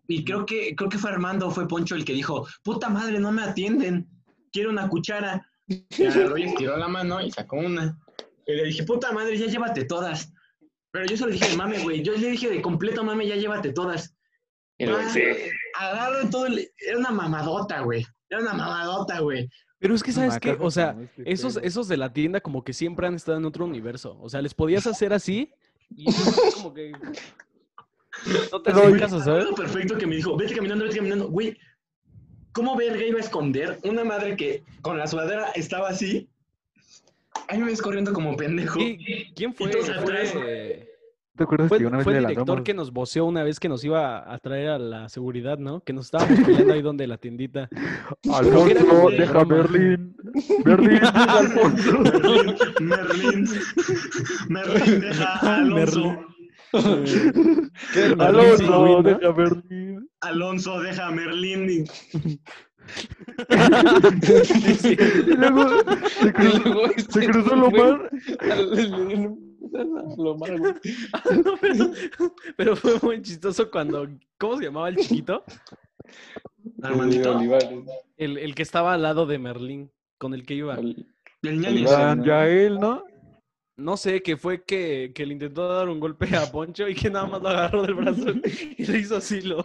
y creo que, creo que fue Armando, fue Poncho el que dijo, puta madre, no me atienden, quiero una cuchara. Y agarró y estiró la mano y sacó una. Y le dije, puta madre, ya llévate todas. Pero yo se lo dije de mame, güey, yo le dije de completo mame, ya llévate todas. Agarro todo el... Era una mamadota, güey. Era una mamadota, güey. Pero es que, ¿sabes qué? caja O sea, este esos, pedo. esos de la tienda como que siempre han estado en otro universo. O sea, les podías hacer así y como que... No te oye, caso, ¿sabes? Perfecto que me dijo, vete caminando, vete caminando. Güey, ¿cómo verga iba a esconder una madre que con la sudadera estaba así? Ahí me ves corriendo como pendejo. ¿Qui- ¿Quién fue? atrás. Fue, ¿Te acuerdas fue, que una vez fue el director lanzamos? que nos voceó una vez que nos iba a traer a la seguridad, ¿no? Que nos estábamos peleando ahí donde la tiendita. De deja. Berlín. Berlín, deja Alfonso. Merlín, Merlín, Merlín, deja a Alonso. ¿Qué era el Merlín sin Alonso, deja Berlín. Alonso, deja a Merlín. y- Sí. Y luego se cruzó, se este cruzó. Lo malo. No, pero, pero fue muy chistoso cuando... ¿Cómo se llamaba el chiquito? Armandito. Olivares. El, el que estaba al lado de Merlín, con el que iba. El. Olivares. San Yael, ¿no? No sé, que fue que, que le intentó dar un golpe a Poncho y que nada más lo agarró del brazo y le hizo así, lo...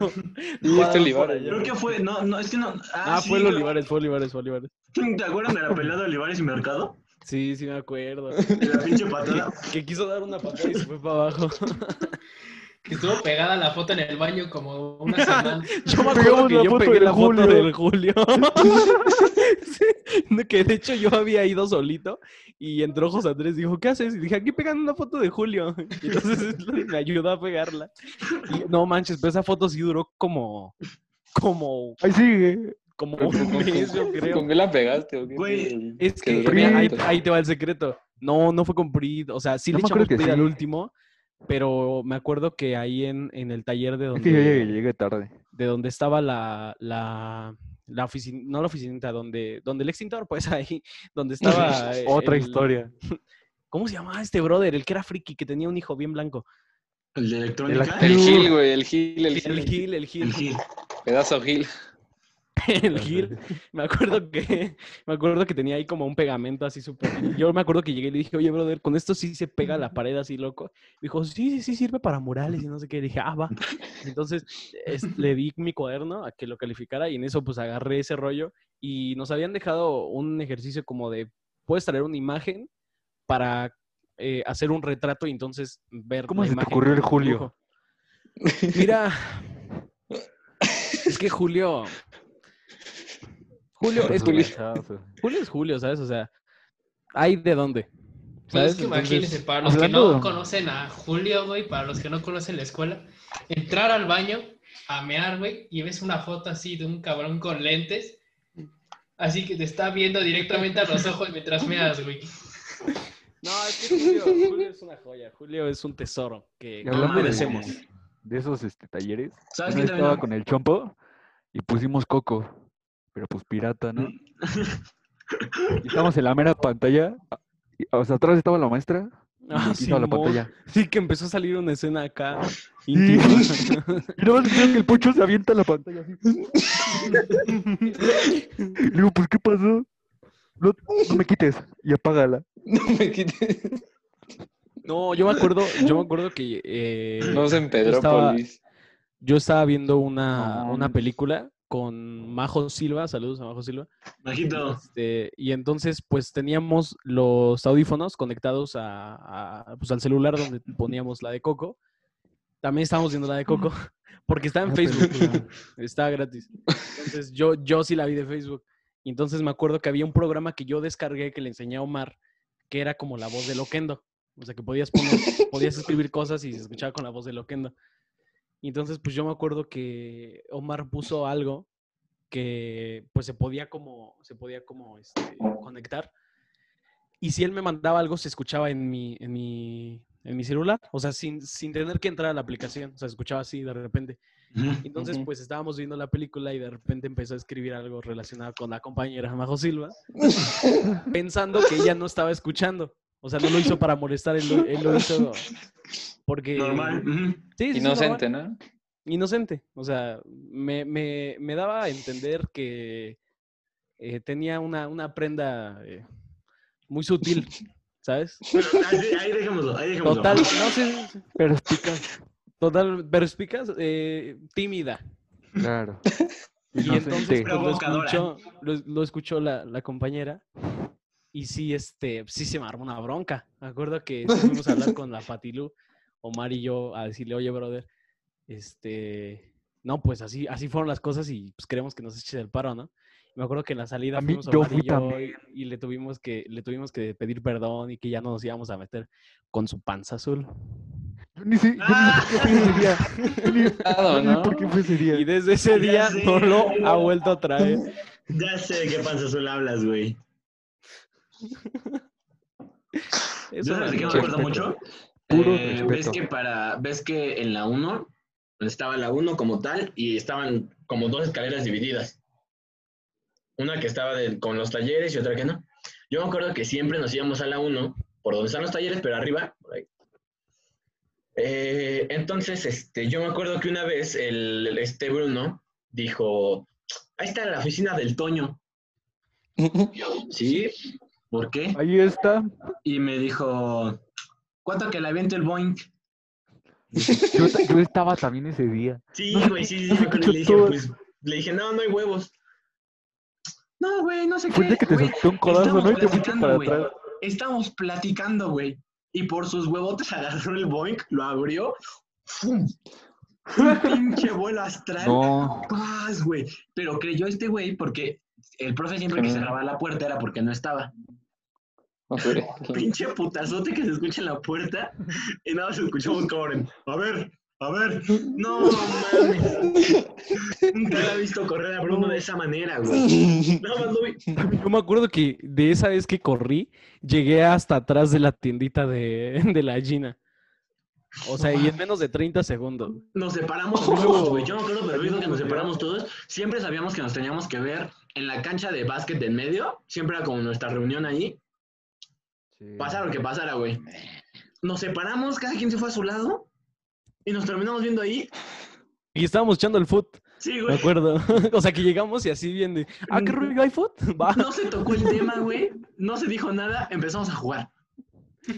Y este Olivares. Creo que fue, no, no, es que no. Ah, Ah, sí, fue el Olivares, fue Olivares, fue Olivares. ¿Te acuerdas de la pelea de Olivares y Mercado? Sí, sí me acuerdo. De la pinche patada. Que quiso dar una patada y se fue para abajo. Que estuvo pegada la foto en el baño como una semana. Yo me acuerdo que yo foto pegué la foto Julio. del Julio. Sí, que de hecho yo había ido solito y entró José Andrés y dijo, ¿qué haces? Y dije, aquí pegando una foto de Julio. Y entonces me ayudó a pegarla. Y no manches, pero esa foto sí duró como, como, Ahí sigue. Como ¿Con- un con- mes, yo creo. ¿Con qué la pegaste? o qué? Güey, Es que, mira, ahí, ahí te va el secreto. No, no fue con. O sea, sí Yo le echamos acuerdo que PRI al sí. último, pero me acuerdo que ahí en, en el taller de Es donde, que yo llegué, llegué tarde. de donde estaba la, la, la oficina, no la oficinita, donde, donde el extintor, pues ahí, donde estaba... Otra el- historia. ¿Cómo se llamaba este brother? El que era friki, que tenía un hijo bien blanco. el de electrónica. activo. El Gil, güey, el Gil, el El. Gil, el Gil. El Gil. Pedazo Gil. el Gil. Me acuerdo que me acuerdo que tenía ahí como un pegamento así súper. Yo me acuerdo que llegué y le dije, oye, brother, con esto sí se pega la pared así loco. Dijo, sí, sí, sí, sirve para murales y no sé qué. Y dije, ah, va. Entonces es- le di mi cuaderno a que lo calificara y en eso pues agarré ese rollo y nos habían dejado un ejercicio como de, puedes traer una imagen para eh, hacer un retrato y entonces ver ¿Cómo la se te imagen ocurrió el Julio? dibujo. Mira, es que Julio... Julio es Julio. Julio es Julio, ¿sabes? O sea, hay de dónde. Pues es ¿sabes? que Entonces, imagínense, para los que no conocen a Julio, güey, para los que no conocen la escuela, entrar al baño a mear, güey, y ves una foto así de un cabrón con lentes, así que te está viendo directamente a los ojos mientras meas, güey. No, es que Julio, Julio es una joya. Julio es un tesoro que de- merecemos. De esos este, talleres, ¿Sabes estaba no? con el chompo y pusimos coco, pero pues pirata, ¿no? Y estábamos en la mera pantalla, y, o sea, atrás estaba la maestra y Ah, estaba la pantalla. Sí, que empezó a salir una escena acá Sí. íntima. Y nada más que el pocho se avienta a la pantalla así. Le digo, pues, ¿qué pasó? No, no me quites y apágala. No me quites. No, yo me acuerdo, yo me acuerdo que eh, No se en Pedrópolis. yo estaba viendo una, No, una no. película con Majo Silva, saludos a Majo Silva. Majito. Este, y entonces, pues teníamos los audífonos conectados a, a, pues, al celular donde poníamos la de Coco. También estábamos viendo la de Coco porque estaba en Ah, Facebook, estaba gratis. Entonces, yo, yo sí la vi de Facebook. Y entonces me acuerdo que había un programa que yo descargué que le enseñé a Omar, que era como la voz de Loquendo. O sea, que podías poner, podías escribir cosas y se escuchaba con la voz de Loquendo. Y entonces, pues yo me acuerdo que Omar puso algo que pues se podía como, se podía como este, conectar. Y si él me mandaba algo, se escuchaba en mi, en mi, en mi celular. O sea, sin, sin tener que entrar a la aplicación. O sea, se escuchaba así de repente. Entonces, pues estábamos viendo la película y de repente empezó a escribir algo relacionado con la compañera Majo Silva, pensando que ella no estaba escuchando. O sea, no lo hizo para molestar, él lo, él lo hizo porque... Normal. Sí, sí, sí, Inocente, normal. ¿no? Inocente. O sea, me, me, me daba a entender que eh, tenía una, una prenda eh, muy sutil, ¿sabes? Ahí, ahí dejémoslo, ahí dejémoslo. Total, no sé, Pero explicas. total, perspicaz, eh, tímida. Claro. Y entonces pues, lo escuchó, lo, lo escuchó la, la compañera y sí, este, sí se me armó una bronca. Me acuerdo que fuimos a hablar con la Patilú, Omar y yo, a decirle, oye, brother, este, no, pues así, así fueron las cosas y pues queremos que nos eches el paro, ¿no? Y me acuerdo que en la salida A mí- fuimos yo Omar y yo y, y le tuvimos que, le tuvimos que pedir perdón y que ya no nos íbamos a meter con su panza azul. Yo ni sé, yo ni sé por qué fue ese día. Yo ni- Claro, por qué fue ese día. Y desde ese Ya día sé. no lo ha vuelto a traer. Ya sé de qué panza azul hablas, güey. Es ¿Yo una sabes de qué me acuerdo mucho? Puro Eh, ves que para, ves que en la 1 estaba la 1 como tal y estaban como dos escaleras divididas. Una que estaba de- con los talleres y otra que no. Yo me acuerdo que siempre nos íbamos a la 1, por donde están los talleres, pero arriba, por ahí. Eh, entonces, este, yo me acuerdo que una vez el, este Bruno dijo, ahí está la oficina del Toño. ¿sí? ¿Por qué? Ahí está. Y me dijo, ¿cuánto que le aviento el Boeing? Yo, ta- yo estaba también ese día. Sí, güey, sí, sí, Y le dije, pues, le dije, no, no hay huevos. No, güey, no sé Fue qué. que te soltó un codazo, ¿no? Y te fuiste platicando, para güey. atrás. Estamos platicando, güey. Y por sus huevotes agarró el Boeing, lo abrió. ¡fum! Un pinche vuelo astral. No. ¡Paz, güey! Pero creyó este güey porque el profe siempre que cerraba la puerta era porque no estaba. Pinche putazote que se escucha en la puerta y nada más escuchamos Coren. A ver, a ver. No mames. Nunca la he visto correr a Bruno de esa manera, güey. Nada más lo vi. Yo me acuerdo que de esa vez que corrí, llegué hasta atrás de la tiendita de, de la Gina. O sea, y en menos de 30 segundos. Nos separamos todos, güey. Yo me acuerdo perfecto que nos separamos todos. Siempre sabíamos que nos teníamos que ver en la cancha de básquet del medio. Siempre era como nuestra reunión ahí. Sí. Pasara lo que pasara, güey. Nos separamos, cada quien se fue a su lado. Y nos terminamos viendo ahí. Y estábamos echando el foot, Sí, me güey. acuerdo. O sea, que llegamos y así bien de, ah, qué rollo, ¿hay foot? Va. No se tocó el tema, güey. No se dijo nada. Empezamos a jugar.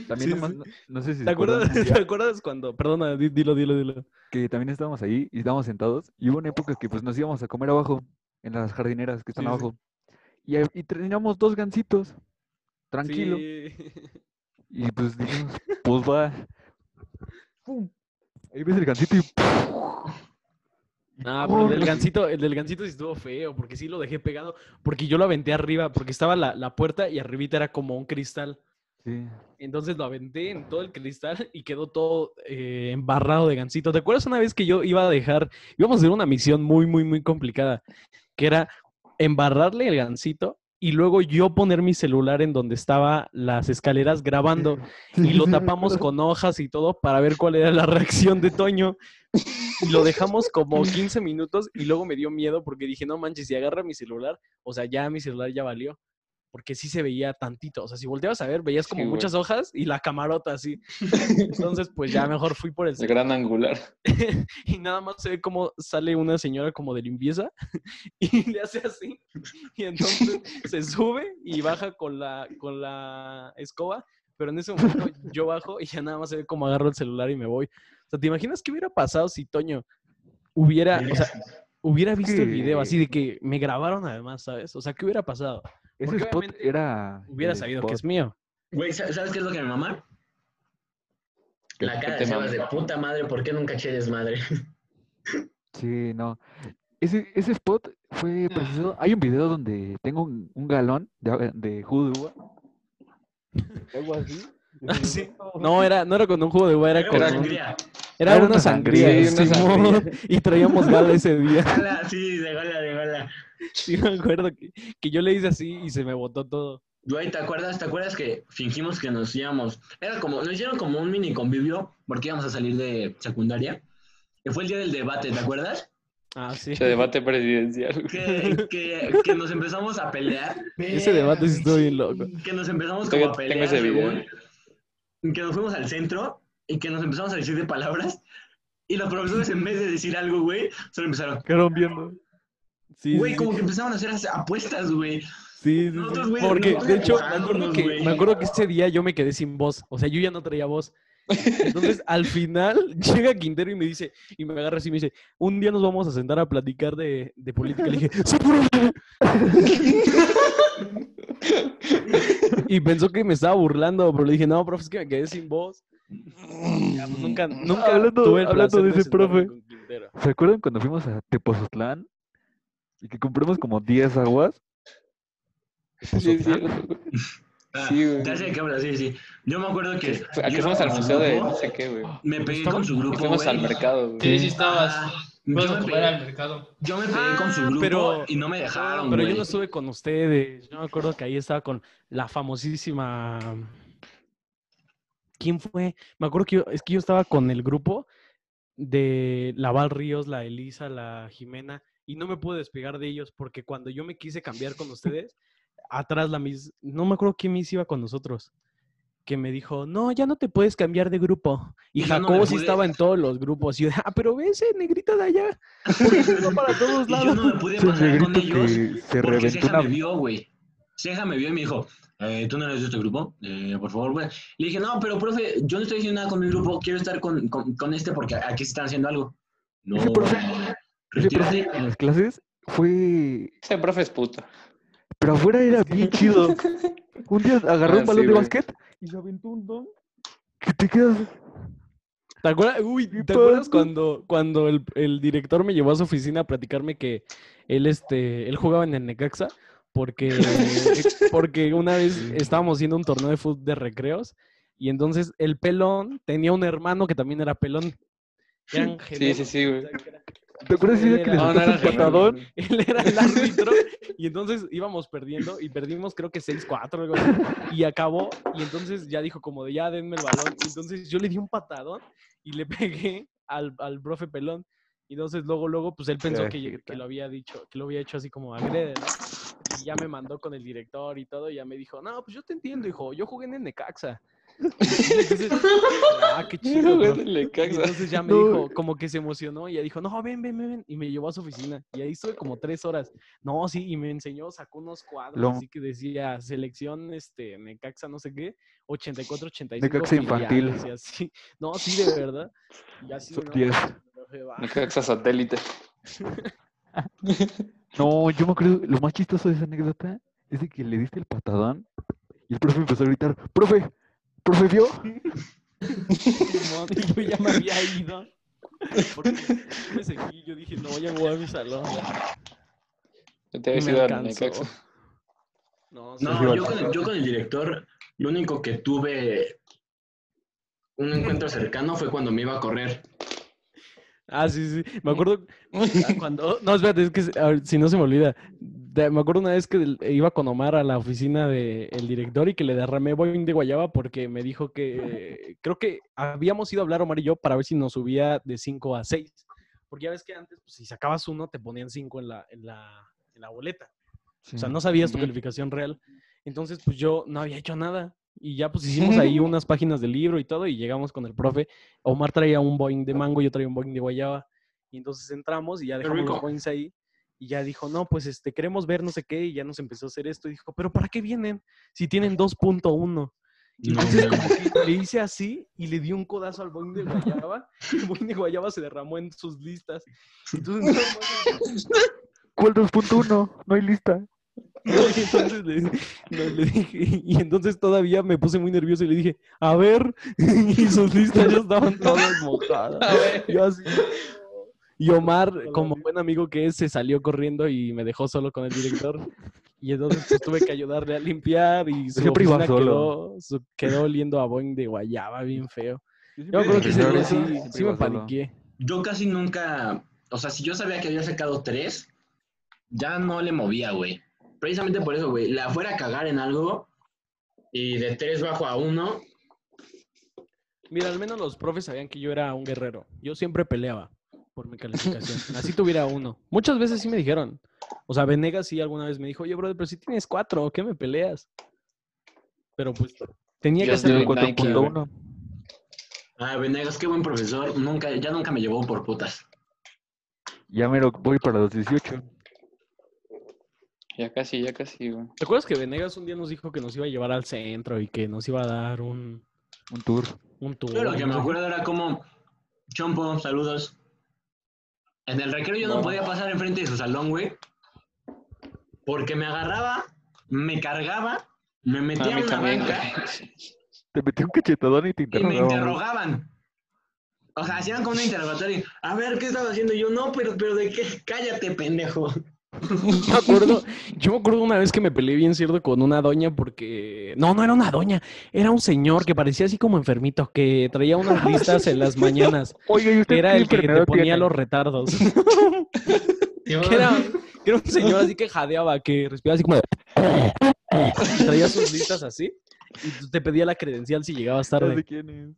También Sí, nomás, sí. no, no sé si ¿Te acuerdas, ¿Te acuerdas cuando, perdona, di- dilo, dilo, dilo. que también estábamos ahí y estábamos sentados y hubo una época que pues nos íbamos a comer abajo, en las jardineras que están Sí, sí. abajo. Y, y teníamos dos gancitos, tranquilo. Sí. Y pues dijimos, pues va. ¡Pum! Ahí ves el gancito y Ah, pero el del gancito, el del gancito sí estuvo feo, porque sí lo dejé pegado, porque yo lo aventé arriba, porque estaba la, la puerta y arribita era como un cristal. Sí. Entonces lo aventé en todo el cristal y quedó todo eh, embarrado de gansito. ¿Te acuerdas una vez que yo iba a dejar, íbamos a hacer una misión muy, muy, muy complicada, que era embarrarle el gansito y luego yo poner mi celular en donde estaba las escaleras grabando y lo tapamos con hojas y todo para ver cuál era la reacción de Toño. Y lo dejamos como 15 minutos y luego me dio miedo porque dije, no manches, si agarra mi celular, o sea, ya mi celular ya valió. Porque sí se veía tantito. O sea, si volteabas a ver, veías como Sí, güey. muchas hojas y la camarota así. Entonces, pues ya mejor fui por el El gran angular. y nada más se ve como sale una señora como de limpieza y le hace así. Y entonces se sube y baja con la, con la escoba. Pero en ese momento yo bajo y ya nada más se ve como agarro el celular y me voy. O sea, ¿te imaginas qué hubiera pasado si Toño hubiera, o sea, hubiera visto el video así de que me grabaron además, ¿sabes? O sea, ¿qué hubiera pasado? Ese Porque spot era. Hubiera sabido que es mío. Güey, ¿sa- ¿sabes qué es lo que me mama? La ¿Qué cara de Sebas de puta madre, ¿por qué nunca eché desmadre? Sí, no. Ese, ese spot fue preciso. Hay un video donde tengo un, un galón de, de jugo de uva. Algo así. Ah, sí. No, era, no era con un jugo de uva, era con Era un- sangría. Era, Era una sangría. sangría. Sí, una Simón, sangría. y traíamos gala ese día. Gala, sí, de gala, de gala. Sí, me acuerdo que, que yo le hice así y se me botó todo. Güey, ¿te acuerdas? ¿Te acuerdas que fingimos que nos íbamos? Era como, nos hicieron como un mini convivio porque íbamos a salir de secundaria. Y fue el día del debate, ¿te acuerdas? Ah, sí. Ese debate presidencial. Que, que, que nos empezamos a pelear. Ese debate sí estuvo bien loco. Que nos empezamos Tengo- como a tengo pelear, ese video. según. Que nos fuimos al centro y que nos empezamos a decir de palabras. Y los profesores, en vez de decir algo, güey, solo empezaron. Quedaron viendo. Sí, Güey, sí, como sí. que empezaban a hacer as- apuestas, güey. Sí, sí, sí. Nosotros, güey, Porque, de hecho, me acuerdo, que, güey. me acuerdo que ese día yo me quedé sin voz. O sea, yo ya no traía voz. Entonces, al final, llega Quintero y me dice, y me agarra así y me dice, un día nos vamos a sentar a platicar de, de política. Le dije, ¡Sí, profe". Y pensó que me estaba burlando, pero le dije, no, profe, es que me quedé sin voz. Ya, pues, nunca, nunca Hablando- tuve el hablando de ese profe. con Quintero. ¿Se acuerdan cuando fuimos a Tepozotlán? Y que compramos como 10 aguas. Sí, es cierto. Ah, Sí, güey. Ya sé qué hablas, sí, sí. Yo me acuerdo que. ¿A qué yo fuimos al museo de no sé qué, güey? Me pegué con su Y grupo. fuimos al mercado, güey. Sí, sí estabas. Ah, yo, a me comer al pegué, mercado. yo me pegué con su Ah, grupo pero- y no me dejaron, Pero yo no estuve con ustedes. Yo me acuerdo que ahí estaba con la famosísima. ¿Quién fue? Me acuerdo que yo, es que yo estaba con el grupo de la Val Ríos, la Elisa, la Jimena, y no me pude despegar de ellos porque cuando yo me quise cambiar con ustedes, atrás la mis, no me acuerdo quién mis iba con nosotros, que me dijo, no, ya no te puedes cambiar de grupo. Y yo no Jacobo sí estaba en todos los grupos. Y yo, ah, pero ve ese negrito de allá. ¿Por qué no va para todos Y yo lados? no me pude pasar con ellos que se porque reventó Ceja una. me vio, güey. Ceja me vio y me dijo, eh, ¿tú no eres de este grupo? Eh, por favor, güey. Le dije, no, pero profe, yo no estoy haciendo nada con mi grupo, quiero estar con, con, con este porque aquí se están haciendo algo. No, profe- Ese profe en las clases fue. Ese profe es puto. Pero afuera era bien chido. Un día agarró Ah, un balón sí, de básquet y se aventó un don. Que te quedas. ¿Te acuerdas, uy, ¿Qué ¿te acuerdas cuando, cuando el, el director me llevó a su oficina a platicarme que él, este, él jugaba en el Necaxa? Porque, porque una vez estábamos haciendo un torneo de fútbol de recreos y entonces el pelón tenía un hermano que también era pelón. Eran Sí, sí, sí, güey. ¿Te acuerdas día que era- le No, no era gemelo, patadón? él era el árbitro y entonces íbamos perdiendo y perdimos creo que 6-4 algo así, y acabó y entonces ya dijo como de ya denme el balón y entonces yo le di un patadón y le pegué al, al profe pelón y entonces luego luego pues él pensó que, que lo había dicho que lo había hecho así como agrede ¿no? y ya me mandó con el director y todo y ya me dijo no pues yo te entiendo hijo yo jugué en el Necaxa entonces, ah qué chido Güey, profe". le Y cagas. entonces ya me No. dijo, como que se emocionó y ya dijo, no, ven, ven, ven, ven. Y me llevó a su oficina. Y ahí estuve como tres horas. No, sí, y me enseñó, sacó unos cuadros Lo- así que decía selección, este, Necaxa, no sé qué, 84, 85. Necaxa infantil. filiales", Y así. No, sí, de verdad. Y así, Son no, 10. profe, va. Necaxa satélite. No, yo me acuerdo, lo más chistoso de esa anécdota es de que le diste el patadón y el profe empezó a gritar, profe, profe vio. Yo ya me había ido. Porque yo me seguí, yo dije, no, ya me voy a mi salón. Yo te había ido a alcanzó. Necaxa. No, yo con, el, yo con el director lo único que tuve un encuentro cercano fue cuando me iba a correr. Ah, sí, sí. Me acuerdo cuando. No, espérate, es que a ver, si no se me olvida. De- me acuerdo una vez que iba con Omar a la oficina del director y que le derramé boing de guayaba porque me dijo que. Creo que habíamos ido a hablar Omar y yo para ver si nos subía de 5 a 6. Porque ya ves que antes, pues, si sacabas uno, te ponían 5 en la, en, la, en la boleta. O sea, no sabías tu calificación real. Entonces, pues yo no había hecho nada. Y ya pues hicimos ahí unas páginas del libro y todo y llegamos con el profe. Omar traía un Boeing de mango, yo traía un Boeing de guayaba. Y entonces entramos y ya dejamos los rico. Boeings ahí. Y ya dijo, no, pues este, queremos ver no sé qué. Y ya nos empezó a hacer esto. Y dijo, pero ¿para qué vienen? Si tienen 2.1. Y No, entonces no. como que le hice así y le di un codazo al Boeing de guayaba. Y el Boeing de guayaba se derramó en sus listas. Entonces, ¿Cuál 2.1? No hay lista. No, y entonces le, no, le dije, y entonces todavía me puse muy nervioso y le dije, a ver, y sus listas ya estaban todas mojadas. A ver. Yo así, y Omar, como buen amigo que es, se salió corriendo y me dejó solo con el director. Y entonces pues, tuve que ayudarle a limpiar y su oficina solo. quedó, su- quedó oliendo a Boeing de guayaba bien feo. Yo creo que día sí, siempre sí me paniqué. Yo casi nunca, o sea, si yo sabía que había sacado tres, ya no le movía, güey. Precisamente por eso, güey. La fuera a cagar en algo y de tres bajo a uno, Mira, al menos los profes sabían que yo era un guerrero. Yo siempre peleaba por mi calificación. Así tuviera uno. Muchas veces sí me dijeron. O sea, Venegas sí alguna vez me dijo, oye, brother, pero si tienes cuatro, ¿qué me peleas? Pero pues tenía que que- 4.1. Ah, Venegas, qué buen profesor. Nunca, ya nunca me llevó por putas. Ya me lo voy para los 18. Ya casi, ya casi, güey. ¿Te acuerdas que Venegas un día nos dijo que nos iba a llevar al centro y que nos iba a dar un, Un tour. un tour? Yo lo que me acuerdo era como, Chompo, saludos. En el recreo yo no No. podía pasar enfrente de su salón, güey. Porque me agarraba, me cargaba, me metía en mí una también, banca güey. Te metí un cachetadón y te y me interrogaban. interrogaban. O sea, hacían como un interrogatorio. A ver, ¿qué estaba haciendo? Y yo, no, pero, pero ¿de qué? Cállate, pendejo. Yo me acuerdo, yo me acuerdo una vez que me peleé bien cierto con una doña porque no, no era una doña, era un señor que parecía así como enfermito, que traía unas listas en las mañanas, Oye, ¿y usted que era el que te ponía tiene? los retardos. Que, era, que era un señor así que jadeaba, que respiraba así como de... traía sus listas así y te pedía la credencial si llegabas tarde. quién es.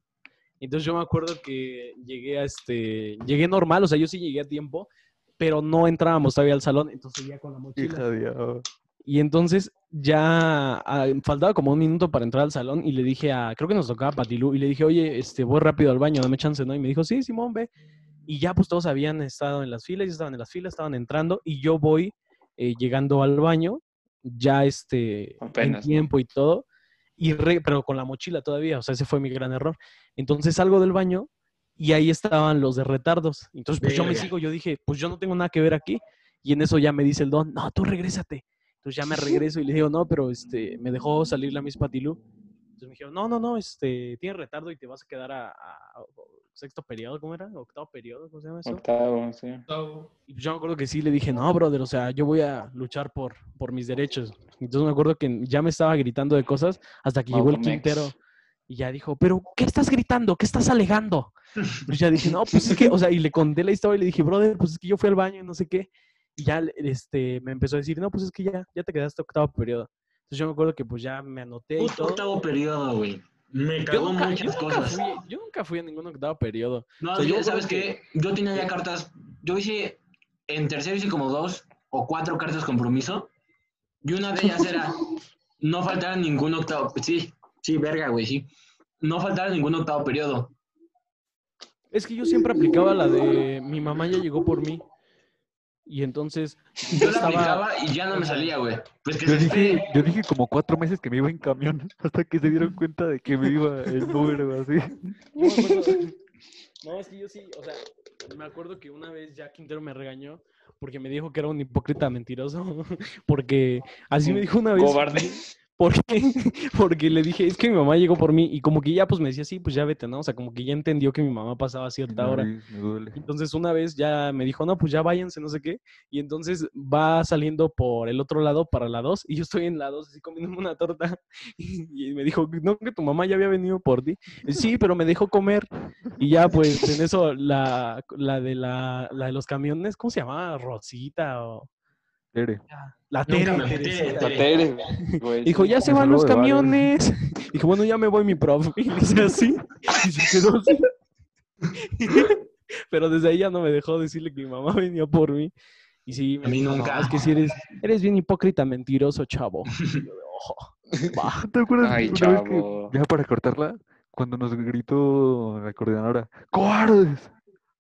Entonces yo me acuerdo que llegué a este, llegué normal, o sea, yo sí llegué a tiempo, pero no entrábamos todavía al salón, entonces ya con la mochila. Hija. Y entonces ya ah, faltaba como un minuto para entrar al salón y le dije a, creo que nos tocaba Patilú, y le dije, oye, este, voy rápido al baño, dame chance, ¿no? Y me dijo, sí, Simón, ve. Y ya pues todos habían estado en las filas, ya estaban en las filas, estaban entrando, y yo voy eh, llegando al baño, ya este, Apenas, en ¿no? tiempo y todo, y re- pero con la mochila todavía, o sea, ese fue mi gran error. Entonces salgo del baño y ahí estaban los de retardos. Entonces pues yo me Verga. sigo, yo dije, pues yo no tengo nada que ver aquí. Y en eso ya me dice el don, no, tú regrésate. Entonces ya me regreso y le digo, no, pero este, me dejó salir la Miss Patilú. Entonces me dijeron, no, no, no, este, tienes retardo y te vas a quedar a, a- a sexto periodo, ¿cómo era? Octavo periodo, ¿cómo se llama eso? Octavo, sí. No, Y pues yo me acuerdo que sí le dije, no, brother, o sea, yo voy a luchar por, por mis derechos. Entonces me acuerdo que ya me estaba gritando de cosas hasta que llegó el Automex. Quintero y ya dijo, pero ¿qué estás gritando? ¿Qué estás alegando? Pues ya dije, no, pues es que, o sea, y le conté la historia y le dije, brother, pues es que yo fui al baño y no sé qué. Y ya este, me empezó a decir, no, pues es que ya, ya te quedaste octavo periodo. Entonces yo me acuerdo que pues ya me anoté y Puto todo. octavo periodo, güey. Me cagó nunca, yo muchas nunca cosas. fui, yo nunca fui a ningún octavo periodo. No, O sea, yo sabes acuerdo que yo tenía ya cartas, yo hice, en tercero hice como dos o cuatro cartas compromiso, y una de ellas era no faltar ningún octavo, sí, sí, verga, güey, sí, no faltar ningún octavo periodo. Es que yo siempre aplicaba la de mi mamá ya llegó por mí. Y entonces Yo la estaba- aplicaba y ya no me salía, güey. Pues que Yo dije, yo dije como cuatro meses que me iba en camión hasta que se dieron cuenta de que me iba en Uber o así. No, es que yo sí, o sea, me acuerdo que una vez ya Quintero me regañó porque me dijo que era un hipócrita mentiroso. Porque así me dijo una vez. Cobarde. Porque, porque le dije, es que mi mamá llegó por mí y como que ya pues me decía, sí, pues ya vete, ¿no? O sea, como que ya entendió que mi mamá pasaba a cierta hora. Nariz, me duele. Entonces una vez ya me dijo, no, pues ya váyanse, no sé qué. Y entonces va saliendo por el otro lado para la 2 y yo estoy en la 2 así comiéndome una torta. Y, me dijo, no, que tu mamá ya había venido por ti. Y, sí, pero me dejó comer. Y ya pues en eso la, la, de, la, la de los camiones, ¿cómo se llamaba? Rosita o... Tere. La Tere. me Teresita. Tere. Güey, Dijo, ya se van los camiones. Dijo, bueno, ya me voy, mi prof. Y dice así. Y se quedó así. Pero desde ahí ya no me dejó decirle que mi mamá venía por mí. Y sí, me A mí dijo, "No, nunca". es que si eres, eres bien hipócrita, mentiroso, chavo. Y yo de, "Ojo, va". ¿Te acuerdas Ay, una vez que, chavo. ya para cortarla, cuando nos gritó la coordinadora, ¡cobardes!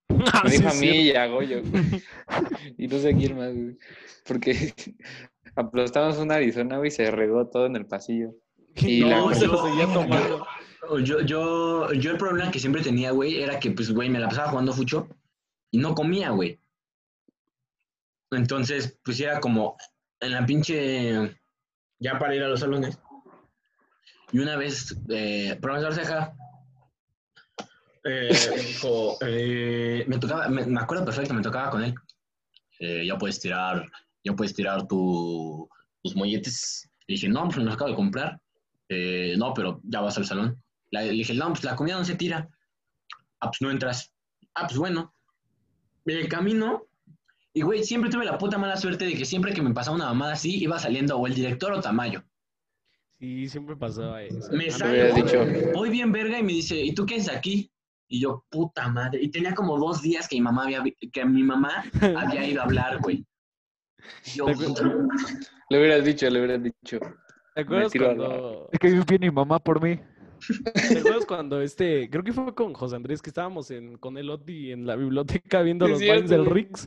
Ah, Me sí, dijo a mí y a Goyo, güey. Y no sé quién más, güey. Porque aplastamos una Arizona, güey, y se regó todo en el pasillo. Y la- no, se lo seguía tomando. Yo, yo, yo el problema que siempre tenía, güey, era que, pues, güey, me la pasaba jugando fucho y no comía, güey. Entonces, pues era como en la pinche. Ya para ir a los salones. Y una vez, eh, profesor Ceja, eh, me dijo, eh, me tocaba, me, me acuerdo perfecto, me tocaba con él. Eh, ya puedes tirar, ya puedes tirar tu, tus molletes. Le dije, no, pues me los acabo de comprar. Eh, no, pero ya vas al salón. La- le dije, no, pues la comida no se tira. Ah, pues no entras. Ah, pues bueno. En el camino, y güey, siempre tuve la puta mala suerte de que siempre que me pasaba una mamada así, iba saliendo o el director o Tamayo. Sí, siempre pasaba eso. Me hubiera dicho, voy bien verga y me dice, ¿y tú qué haces aquí? Y yo, puta madre. Y tenía como dos días que mi mamá había, que mi mamá había ido a hablar, güey. Y Yo, le hubieras dicho, le hubieras dicho. ¿Te acuerdas cuando, Es que viene mi mamá por mí. ¿te acuerdas cuando este, creo que fue con José Andrés que estábamos en, con el Oti en la biblioteca viendo los es bailes del. Rix?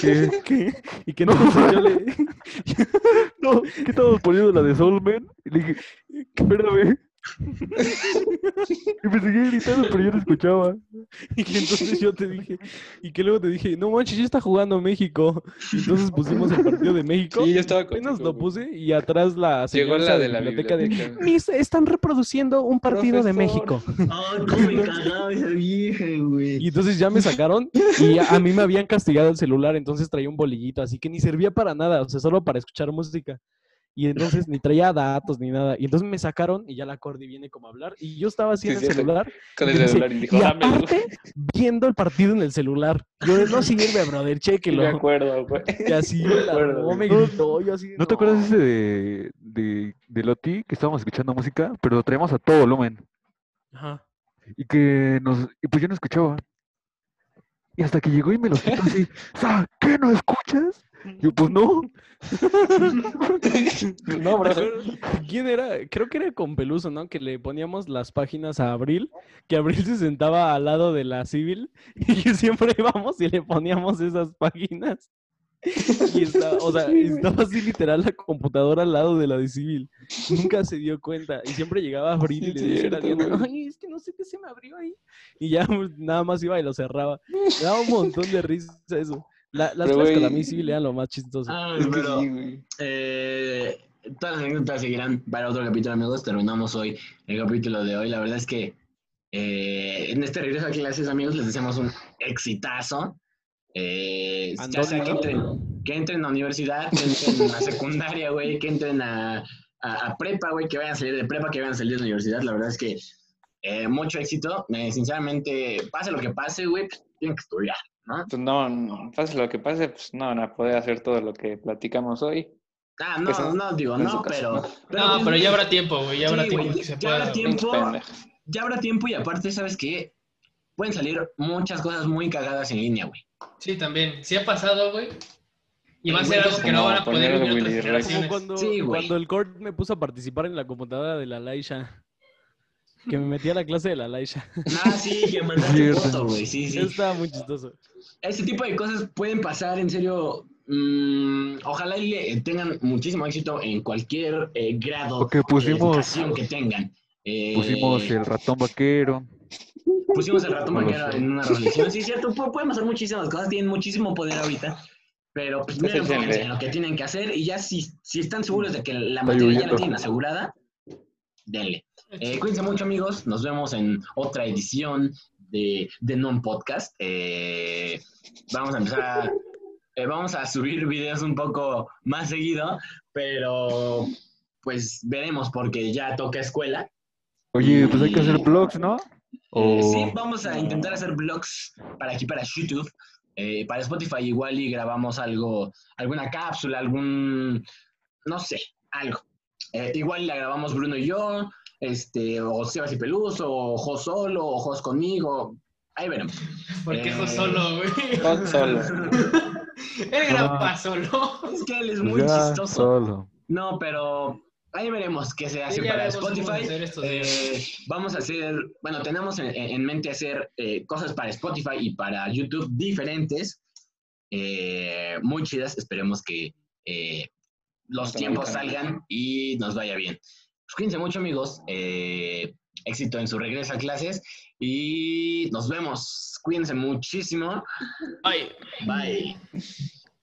Que, ¿Qué? Y que entonces yo le, no, que estábamos poniendo la de Soulman. Y le dije, espérame. Y me seguía gritando, pero yo no escuchaba. Y que entonces yo te dije, y que luego te dije, no manches, ya está jugando México. Y entonces pusimos el partido de México. Sí, yo estaba Apenas contigo, lo puse y atrás la Llegó la de la biblioteca de están reproduciendo un partido de. México. Ay, cómo me cagaba esa vieja, güey. Y entonces ya me sacaron y a, a mí me habían castigado el celular, entonces traía un bolillito, así que ni servía para nada, o sea, solo para escuchar música. Y entonces ni traía datos ni nada. Y entonces me sacaron y ya la Cordy viene como a hablar. Y yo estaba así Sí, en el cierto. celular Con y el dice, celular y dijo, y dámelo. aparte, viendo el partido en el celular. Yo de, no sirve, brother, Sí, me acuerdo, güey. Y así me la acuerdo, armó, me güey. gritó, yo así de, ¿No te acuerdas ese de, de, de Loti que estábamos escuchando música, pero lo traíamos a todo volumen? Ajá. Y que nos. Y pues yo no escuchaba. Y hasta que llegó y me los quitó así. "Sa, ¿Qué no escuchas? Yo, pues no. No, bro. ¿Quién era? Creo que era con Peluso, ¿no? Que le poníamos las páginas a Abril, que Abril se sentaba al lado de la civil y que siempre íbamos y le poníamos esas páginas. Y estaba, o sea, estaba así literal la computadora al lado de la de civil. Nunca se dio cuenta. Y siempre llegaba Abril y Sí, le decía a Diana, ay, es que no sé qué se me abrió ahí. Y ya pues, nada más iba y lo cerraba. Me daba un montón de risa eso. La- las clases con la Miss Civil eran lo más chistoso. Ah, Es que pero eh, todas las anécdotas seguirán para otro capítulo, amigos. Terminamos hoy el capítulo de hoy. La verdad es que eh, en este regreso a clases, amigos, les deseamos un exitazo. Eh, ya sea que entren, que entren a universidad, que entren a la secundaria, güey, que entren a, a- a prepa, güey, que vayan a salir de prepa, que vayan a salir de la universidad. La verdad es que eh, mucho éxito. Eh, sinceramente, pase lo que pase, güey, pues, tienen que estudiar, ¿no? Pues no, no, pase lo que pase, pues no van a poder hacer todo lo que platicamos hoy. Ah, no, son- no, digo, no, caso, pero... ¿no? No, pues, pero ya habrá tiempo, güey. Ya habrá Sí, tiempo güey, que se ya habrá tiempo. Ya habrá tiempo y aparte, ¿sabes qué? Pueden salir muchas cosas muy cagadas en línea, güey. Sí, también. Sí ha pasado, güey. Y va a ser algo que no van a poder Willy otras generaciones. cuando, Sí, güey. cuando el Court me puso a participar en la computadora de la Laisha. Que me metí a la clase de la Laisha. Ah, sí, que mandaste foto, güey. Sí, sí. estaba muy chistoso. Ese tipo de cosas pueden pasar, en serio. mm, ojalá y le- tengan muchísimo éxito en cualquier eh, grado pusimos- de educación que tengan. Eh, Pusimos el ratón vaquero. Pusimos el ratón sé. en una reflexión. Sí, cierto, pu- pueden pasar muchísimas cosas, tienen muchísimo poder ahorita. Pero pues, Pues miren, en lo que tienen que hacer y ya si, si están seguros de que la materia ya la tienen asegurada, denle. Eh, cuídense mucho, amigos. Nos vemos en otra edición de, de Non Podcast. Eh, vamos a empezar eh, vamos a subir videos un poco más seguido, pero pues veremos porque ya toca escuela. Oye, pues hay que hacer vlogs, ¿no? Eh, O- sí, vamos a intentar hacer vlogs para aquí, para YouTube. Eh, para Spotify igual y grabamos algo, alguna cápsula, algún, no sé, algo. Eh, igual la grabamos Bruno y yo, este, o Sebas y Peluso, o Jos solo, o Jos conmigo. Ahí veremos. ¿Por qué Eh, jo solo, güey? Con solo. Él graba solo. Es que él es Pues muy ya, chistoso. solo. No, pero ahí veremos qué se hace Sí, para Spotify. Eh, vamos a hacer, bueno, tenemos en, en mente hacer eh, cosas para Spotify y para YouTube diferentes, eh, muy chidas. Esperemos que eh, los tiempos salgan y nos vaya bien. Pues cuídense mucho, amigos. eh, éxito en su regreso a clases y nos vemos. Cuídense muchísimo. Ay. Bye.